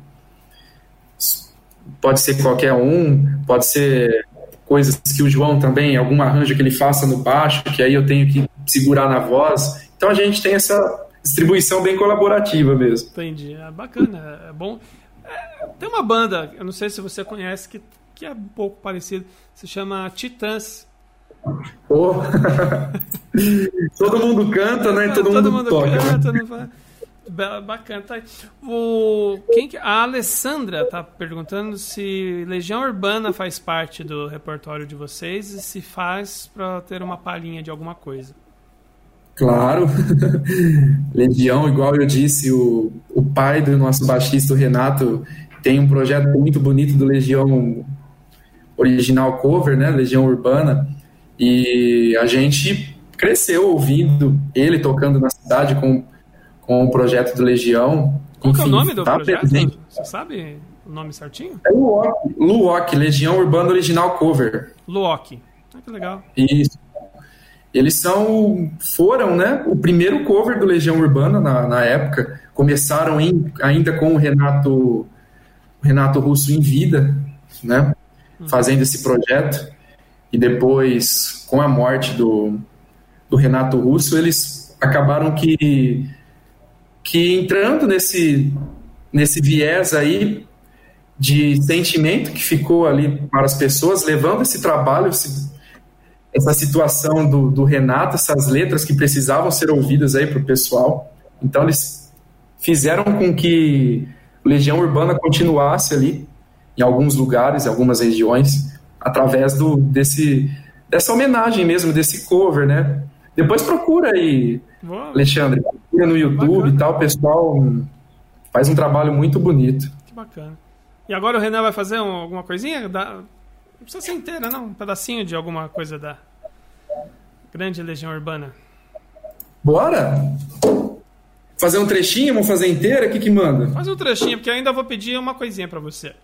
pode ser qualquer um, pode ser coisas que o João também, algum arranjo que ele faça no baixo, que aí eu tenho que segurar na voz. Então a gente tem essa distribuição bem colaborativa mesmo. Entendi. É bacana, é bom. É, tem uma banda, eu não sei se você conhece, que, que é um pouco parecido, se chama Titãs. Oh. todo mundo canta, né? Todo, todo mundo, mundo toca. Canta, né? Bacana, tá O, quem que, a Alessandra tá perguntando se Legião Urbana faz parte do repertório de vocês e se faz para ter uma palhinha de alguma coisa. Claro. Legião, igual eu disse, o, o pai do nosso baixista, o Renato, tem um projeto muito bonito do Legião original cover, né? Legião Urbana. E a gente cresceu ouvindo ele tocando na cidade com, com o projeto do Legião. Qual Enfim, é o nome do tá projeto? Presente. Você sabe o nome certinho? É Luok. Luok, Legião Urbana Original Cover. Luok. Ah, que legal. Isso. Eles são, foram, né, o primeiro cover do Legião Urbana na, na época. Começaram em, ainda com o Renato, Renato Russo em vida, né, fazendo esse projeto. E depois, com a morte do, do Renato Russo, eles acabaram que, que entrando nesse, nesse viés aí de sentimento que ficou ali para as pessoas, levando esse trabalho, esse, essa situação do, do Renato, essas letras que precisavam ser ouvidas aí para o pessoal. Então eles fizeram com que Legião Urbana continuasse ali em alguns lugares, em algumas regiões, através do, desse, dessa homenagem mesmo, desse cover, né? Depois procura aí, Boa. Alexandre, procura no YouTube bacana. e tal, o pessoal faz um trabalho muito bonito. Que bacana. E agora o Renan vai fazer um, alguma coisinha? Da, não precisa ser inteira, não. Um pedacinho de alguma coisa da grande Legião Urbana. Bora! Fazer um trechinho? Vamos fazer inteira? O que que manda? Faz um trechinho, porque ainda vou pedir uma coisinha para você.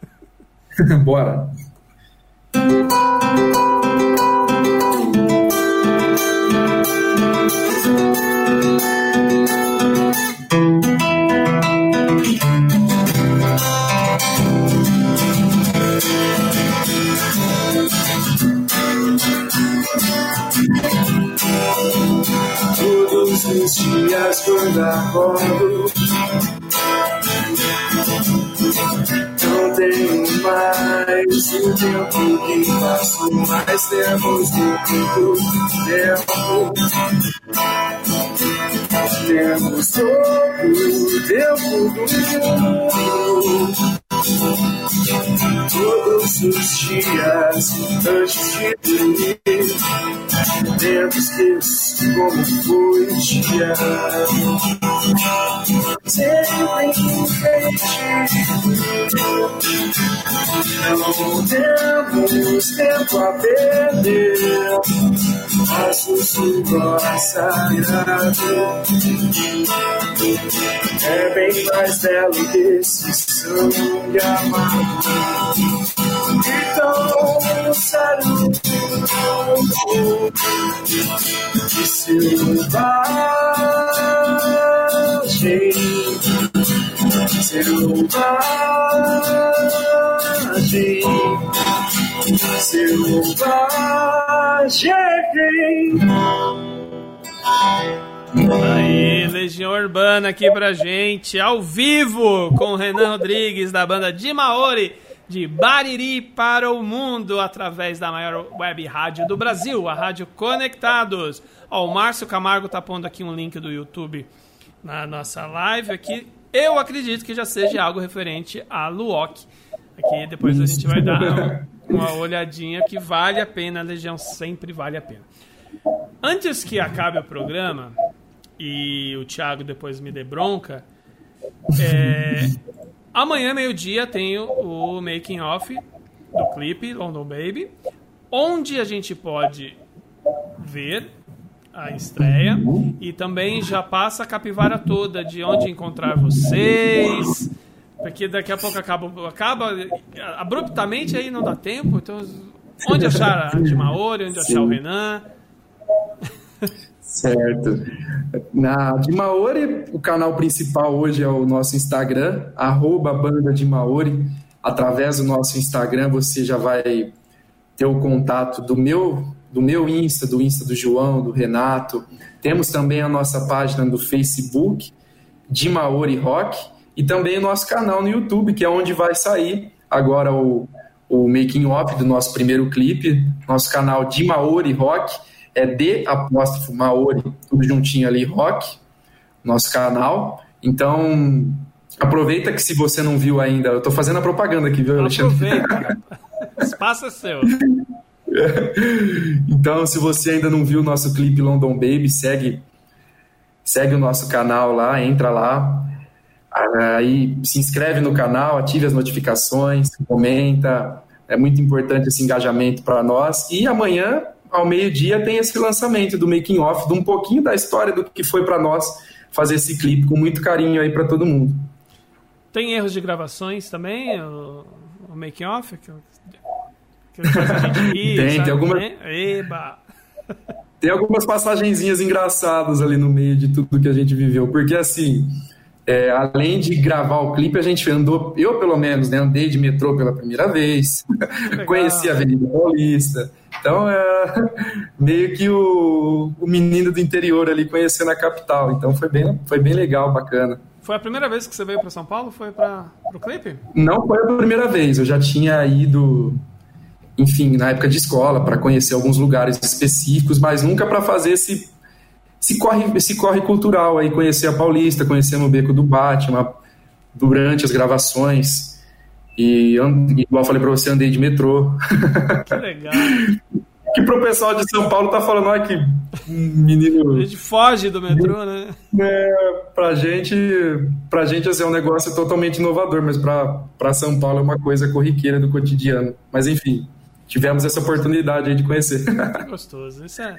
Bora! Todos os dias quando acordo. Tenho mais o tempo que passo, mas temos muito tempo. Temos todo o tempo do mundo todos os dias antes de dormir. Temos que como foi o dia. Sempre em frente. Não temos tempo a perder. Mas o suor sagrado é bem mais belo que esse sangue amado. Então, sério, de selvagem, selvagem, selvagem. Aí, Legião Urbana aqui pra gente, ao vivo, com Renan Rodrigues, da banda de Maori, de Bariri para o mundo, através da maior web rádio do Brasil, a Rádio Conectados. Ó, o Márcio Camargo tá pondo aqui um link do YouTube na nossa live aqui. Eu acredito que já seja algo referente a Luok. Aqui depois a gente vai dar uma olhadinha que vale a pena, a Legião sempre vale a pena. Antes que acabe o programa, e o Thiago depois me dê bronca, é, amanhã, meio-dia, tem o making off do clipe London Baby, onde a gente pode ver a estreia e também já passa a capivara toda de onde encontrar vocês. Porque daqui a pouco acaba, acaba abruptamente aí não dá tempo. Então, onde achar a de Maori, onde achar o Renan. Certo. Na de Maori, o canal principal hoje é o nosso Instagram, arroba banda de Maori. Através do nosso Instagram você já vai ter o contato do meu, do meu Insta, do Insta do João, do Renato. Temos também a nossa página do Facebook, de Maori Rock, e também o nosso canal no YouTube, que é onde vai sair agora o, o making off do nosso primeiro clipe, nosso canal de Maori Rock é de apóstrofo Maori, tudo juntinho ali, rock, nosso canal. Então, aproveita que se você não viu ainda, eu tô fazendo a propaganda aqui, viu, Alexandre? Aproveita, espaço é seu. então, se você ainda não viu o nosso clipe London Baby, segue, segue o nosso canal lá, entra lá, aí se inscreve no canal, ative as notificações, comenta, é muito importante esse engajamento para nós. E amanhã ao meio-dia tem esse lançamento do making off, de um pouquinho da história do que foi para nós fazer esse clipe com muito carinho aí para todo mundo. Tem erros de gravações também, o, o making off que, que Tem, sabe? tem algumas Eba. Tem algumas passagenzinhas engraçadas ali no meio de tudo que a gente viveu, porque assim, é, além de gravar o clipe, a gente andou, eu pelo menos, né, andei de metrô pela primeira vez, conheci a Avenida Paulista. Então, é meio que o, o menino do interior ali conhecendo a capital. Então, foi bem, foi bem legal, bacana. Foi a primeira vez que você veio para São Paulo? Foi para o clipe? Não foi a primeira vez. Eu já tinha ido, enfim, na época de escola, para conhecer alguns lugares específicos, mas nunca para fazer esse esse corre, esse corre cultural aí, conhecer a Paulista, conhecer o Beco do Batman durante as gravações. E, igual eu falei pra você, andei de metrô. Que legal. que pro pessoal de São Paulo tá falando, olha que menino. A gente foge do metrô, né? É, pra gente, pra gente assim, é um negócio totalmente inovador, mas pra, pra São Paulo é uma coisa corriqueira do cotidiano. Mas enfim, tivemos essa oportunidade aí de conhecer. Que gostoso. Isso é.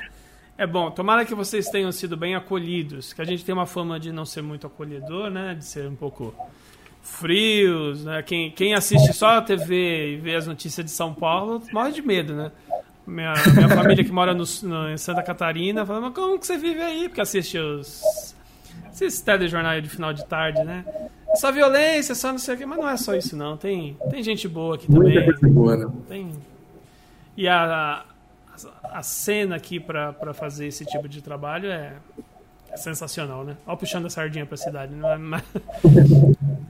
É bom, tomara que vocês tenham sido bem acolhidos, que a gente tem uma fama de não ser muito acolhedor, né? De ser um pouco frios, né? Quem, quem assiste só a TV e vê as notícias de São Paulo morre de medo, né? Minha, minha família que mora no, no, em Santa Catarina fala, mas como que você vive aí? Porque assiste os... Esses telejornais de final de tarde, né? Só violência, só não sei o quê, mas não é só isso não. Tem, tem gente boa aqui também. Muita coisa boa, né? Tem... E a, a cena aqui para fazer esse tipo de trabalho é, sensacional, né? Ó, puxando a sardinha pra cidade. Né? Mas,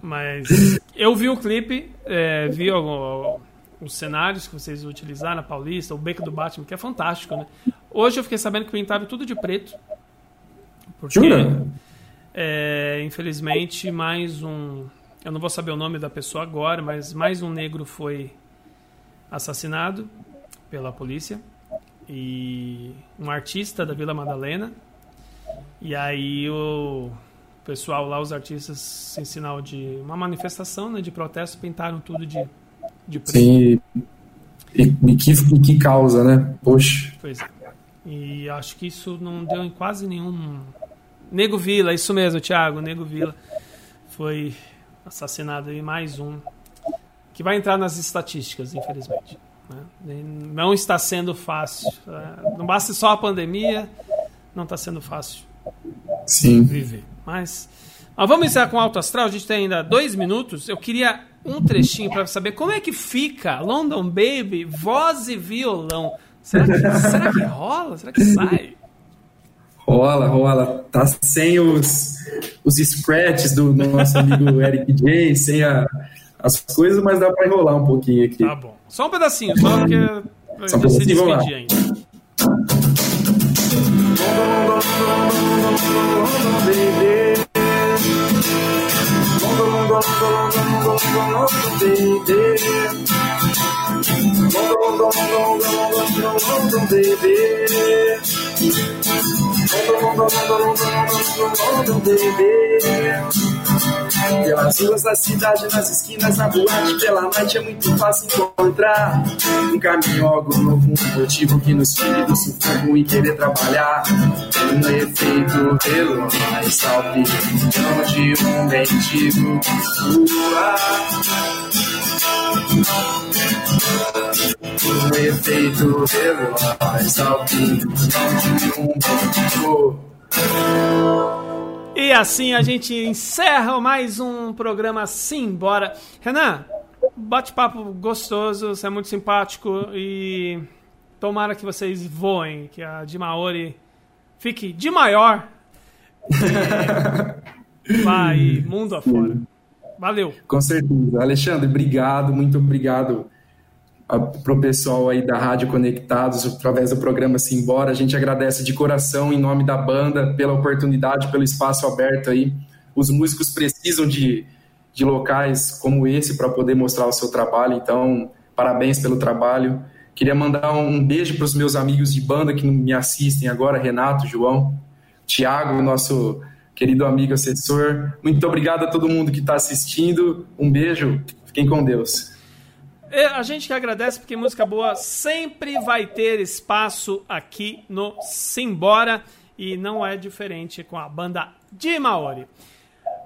mas eu vi o clipe, é, vi o, os cenários que vocês utilizaram na Paulista, o beco do Batman, que é fantástico, né? Hoje eu fiquei sabendo que pintaram tudo de preto. Porque? É, infelizmente, mais um. Eu não vou saber o nome da pessoa agora, mas mais um negro foi assassinado pela polícia. E um artista da Vila Madalena. E aí o pessoal lá, os artistas, em sinal de uma manifestação né, de protesto, pintaram tudo de, de preto. Sim. E, e que, e que causa, né? Poxa. Pois é. E acho que isso não deu em quase nenhum. Nego Vila, isso mesmo, Thiago, Nego Vila. Foi assassinado aí mais um. Que vai entrar nas estatísticas, infelizmente. né? Não está sendo fácil. né? Não basta só a pandemia, não está sendo fácil Sim. viver. Mas, vamos iniciar com Alto Astral. A gente tem ainda dois minutos. Eu queria um trechinho para saber como é que fica London Baby, voz e violão. Será que, será que rola? Será que sai? Rola, rola. Tá sem os, os scratches do nosso amigo Eric J, sem a- as coisas, mas dá pra enrolar um pouquinho aqui. Tá bom. Só um pedacinho, só porque Só um se pedacinho, lá. despedir ainda baby. Pelas ruas da cidade, nas esquinas, na boate, pela noite é muito fácil encontrar um caminho, algo novo, um motivo que nos tire do sufoco e querer trabalhar. Um efeito pelo mais salve, de um mendigo Um efeito pelo mais salve, de um mendigo E assim a gente encerra mais um programa Simbora. Renan, bate-papo gostoso, você é muito simpático e tomara que vocês voem, que a de Maori fique de maior aí mundo afora. Valeu. Com certeza. Alexandre, obrigado, muito obrigado para o pessoal aí da Rádio Conectados, através do programa Simbora. A gente agradece de coração, em nome da banda, pela oportunidade, pelo espaço aberto aí. Os músicos precisam de, de locais como esse para poder mostrar o seu trabalho, então, parabéns pelo trabalho. Queria mandar um beijo para os meus amigos de banda que me assistem agora, Renato, João, Tiago, nosso querido amigo assessor. Muito obrigado a todo mundo que está assistindo. Um beijo, fiquem com Deus. E A gente que agradece porque música boa sempre vai ter espaço aqui no Simbora e não é diferente com a banda de Maori.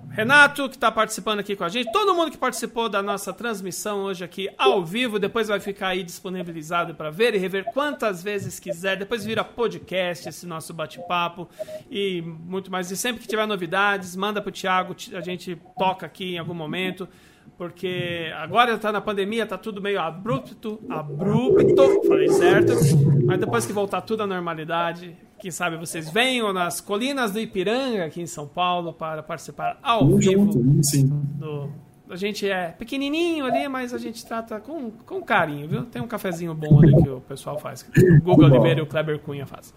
Renato, que está participando aqui com a gente, todo mundo que participou da nossa transmissão hoje aqui ao vivo, depois vai ficar aí disponibilizado para ver e rever quantas vezes quiser. Depois vira podcast esse nosso bate-papo e muito mais. E sempre que tiver novidades, manda pro Thiago, a gente toca aqui em algum momento porque agora tá na pandemia, tá tudo meio abrupto, abrupto, falei certo, mas depois que voltar tudo à normalidade, quem sabe vocês venham nas colinas do Ipiranga, aqui em São Paulo, para participar ao Vamos vivo sim. do... A gente é pequenininho ali, mas a gente trata com, com carinho, viu? Tem um cafezinho bom ali que o pessoal faz. que O Google. Oliveira e o Kleber Cunha faz.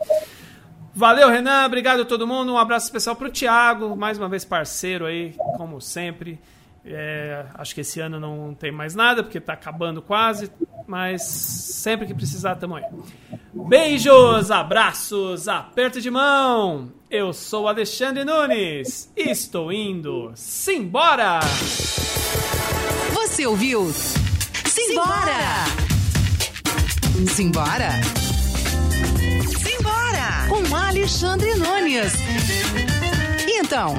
Valeu, Renan. Obrigado a todo mundo. Um abraço especial pro Thiago, mais uma vez parceiro aí, como sempre. É, acho que esse ano não tem mais nada, porque tá acabando quase, mas sempre que precisar, tamo aí. Beijos, abraços, aperto de mão. Eu sou Alexandre Nunes. Estou indo. Simbora! Você ouviu? Simbora! Simbora! Simbora! Com Alexandre Nunes. E então?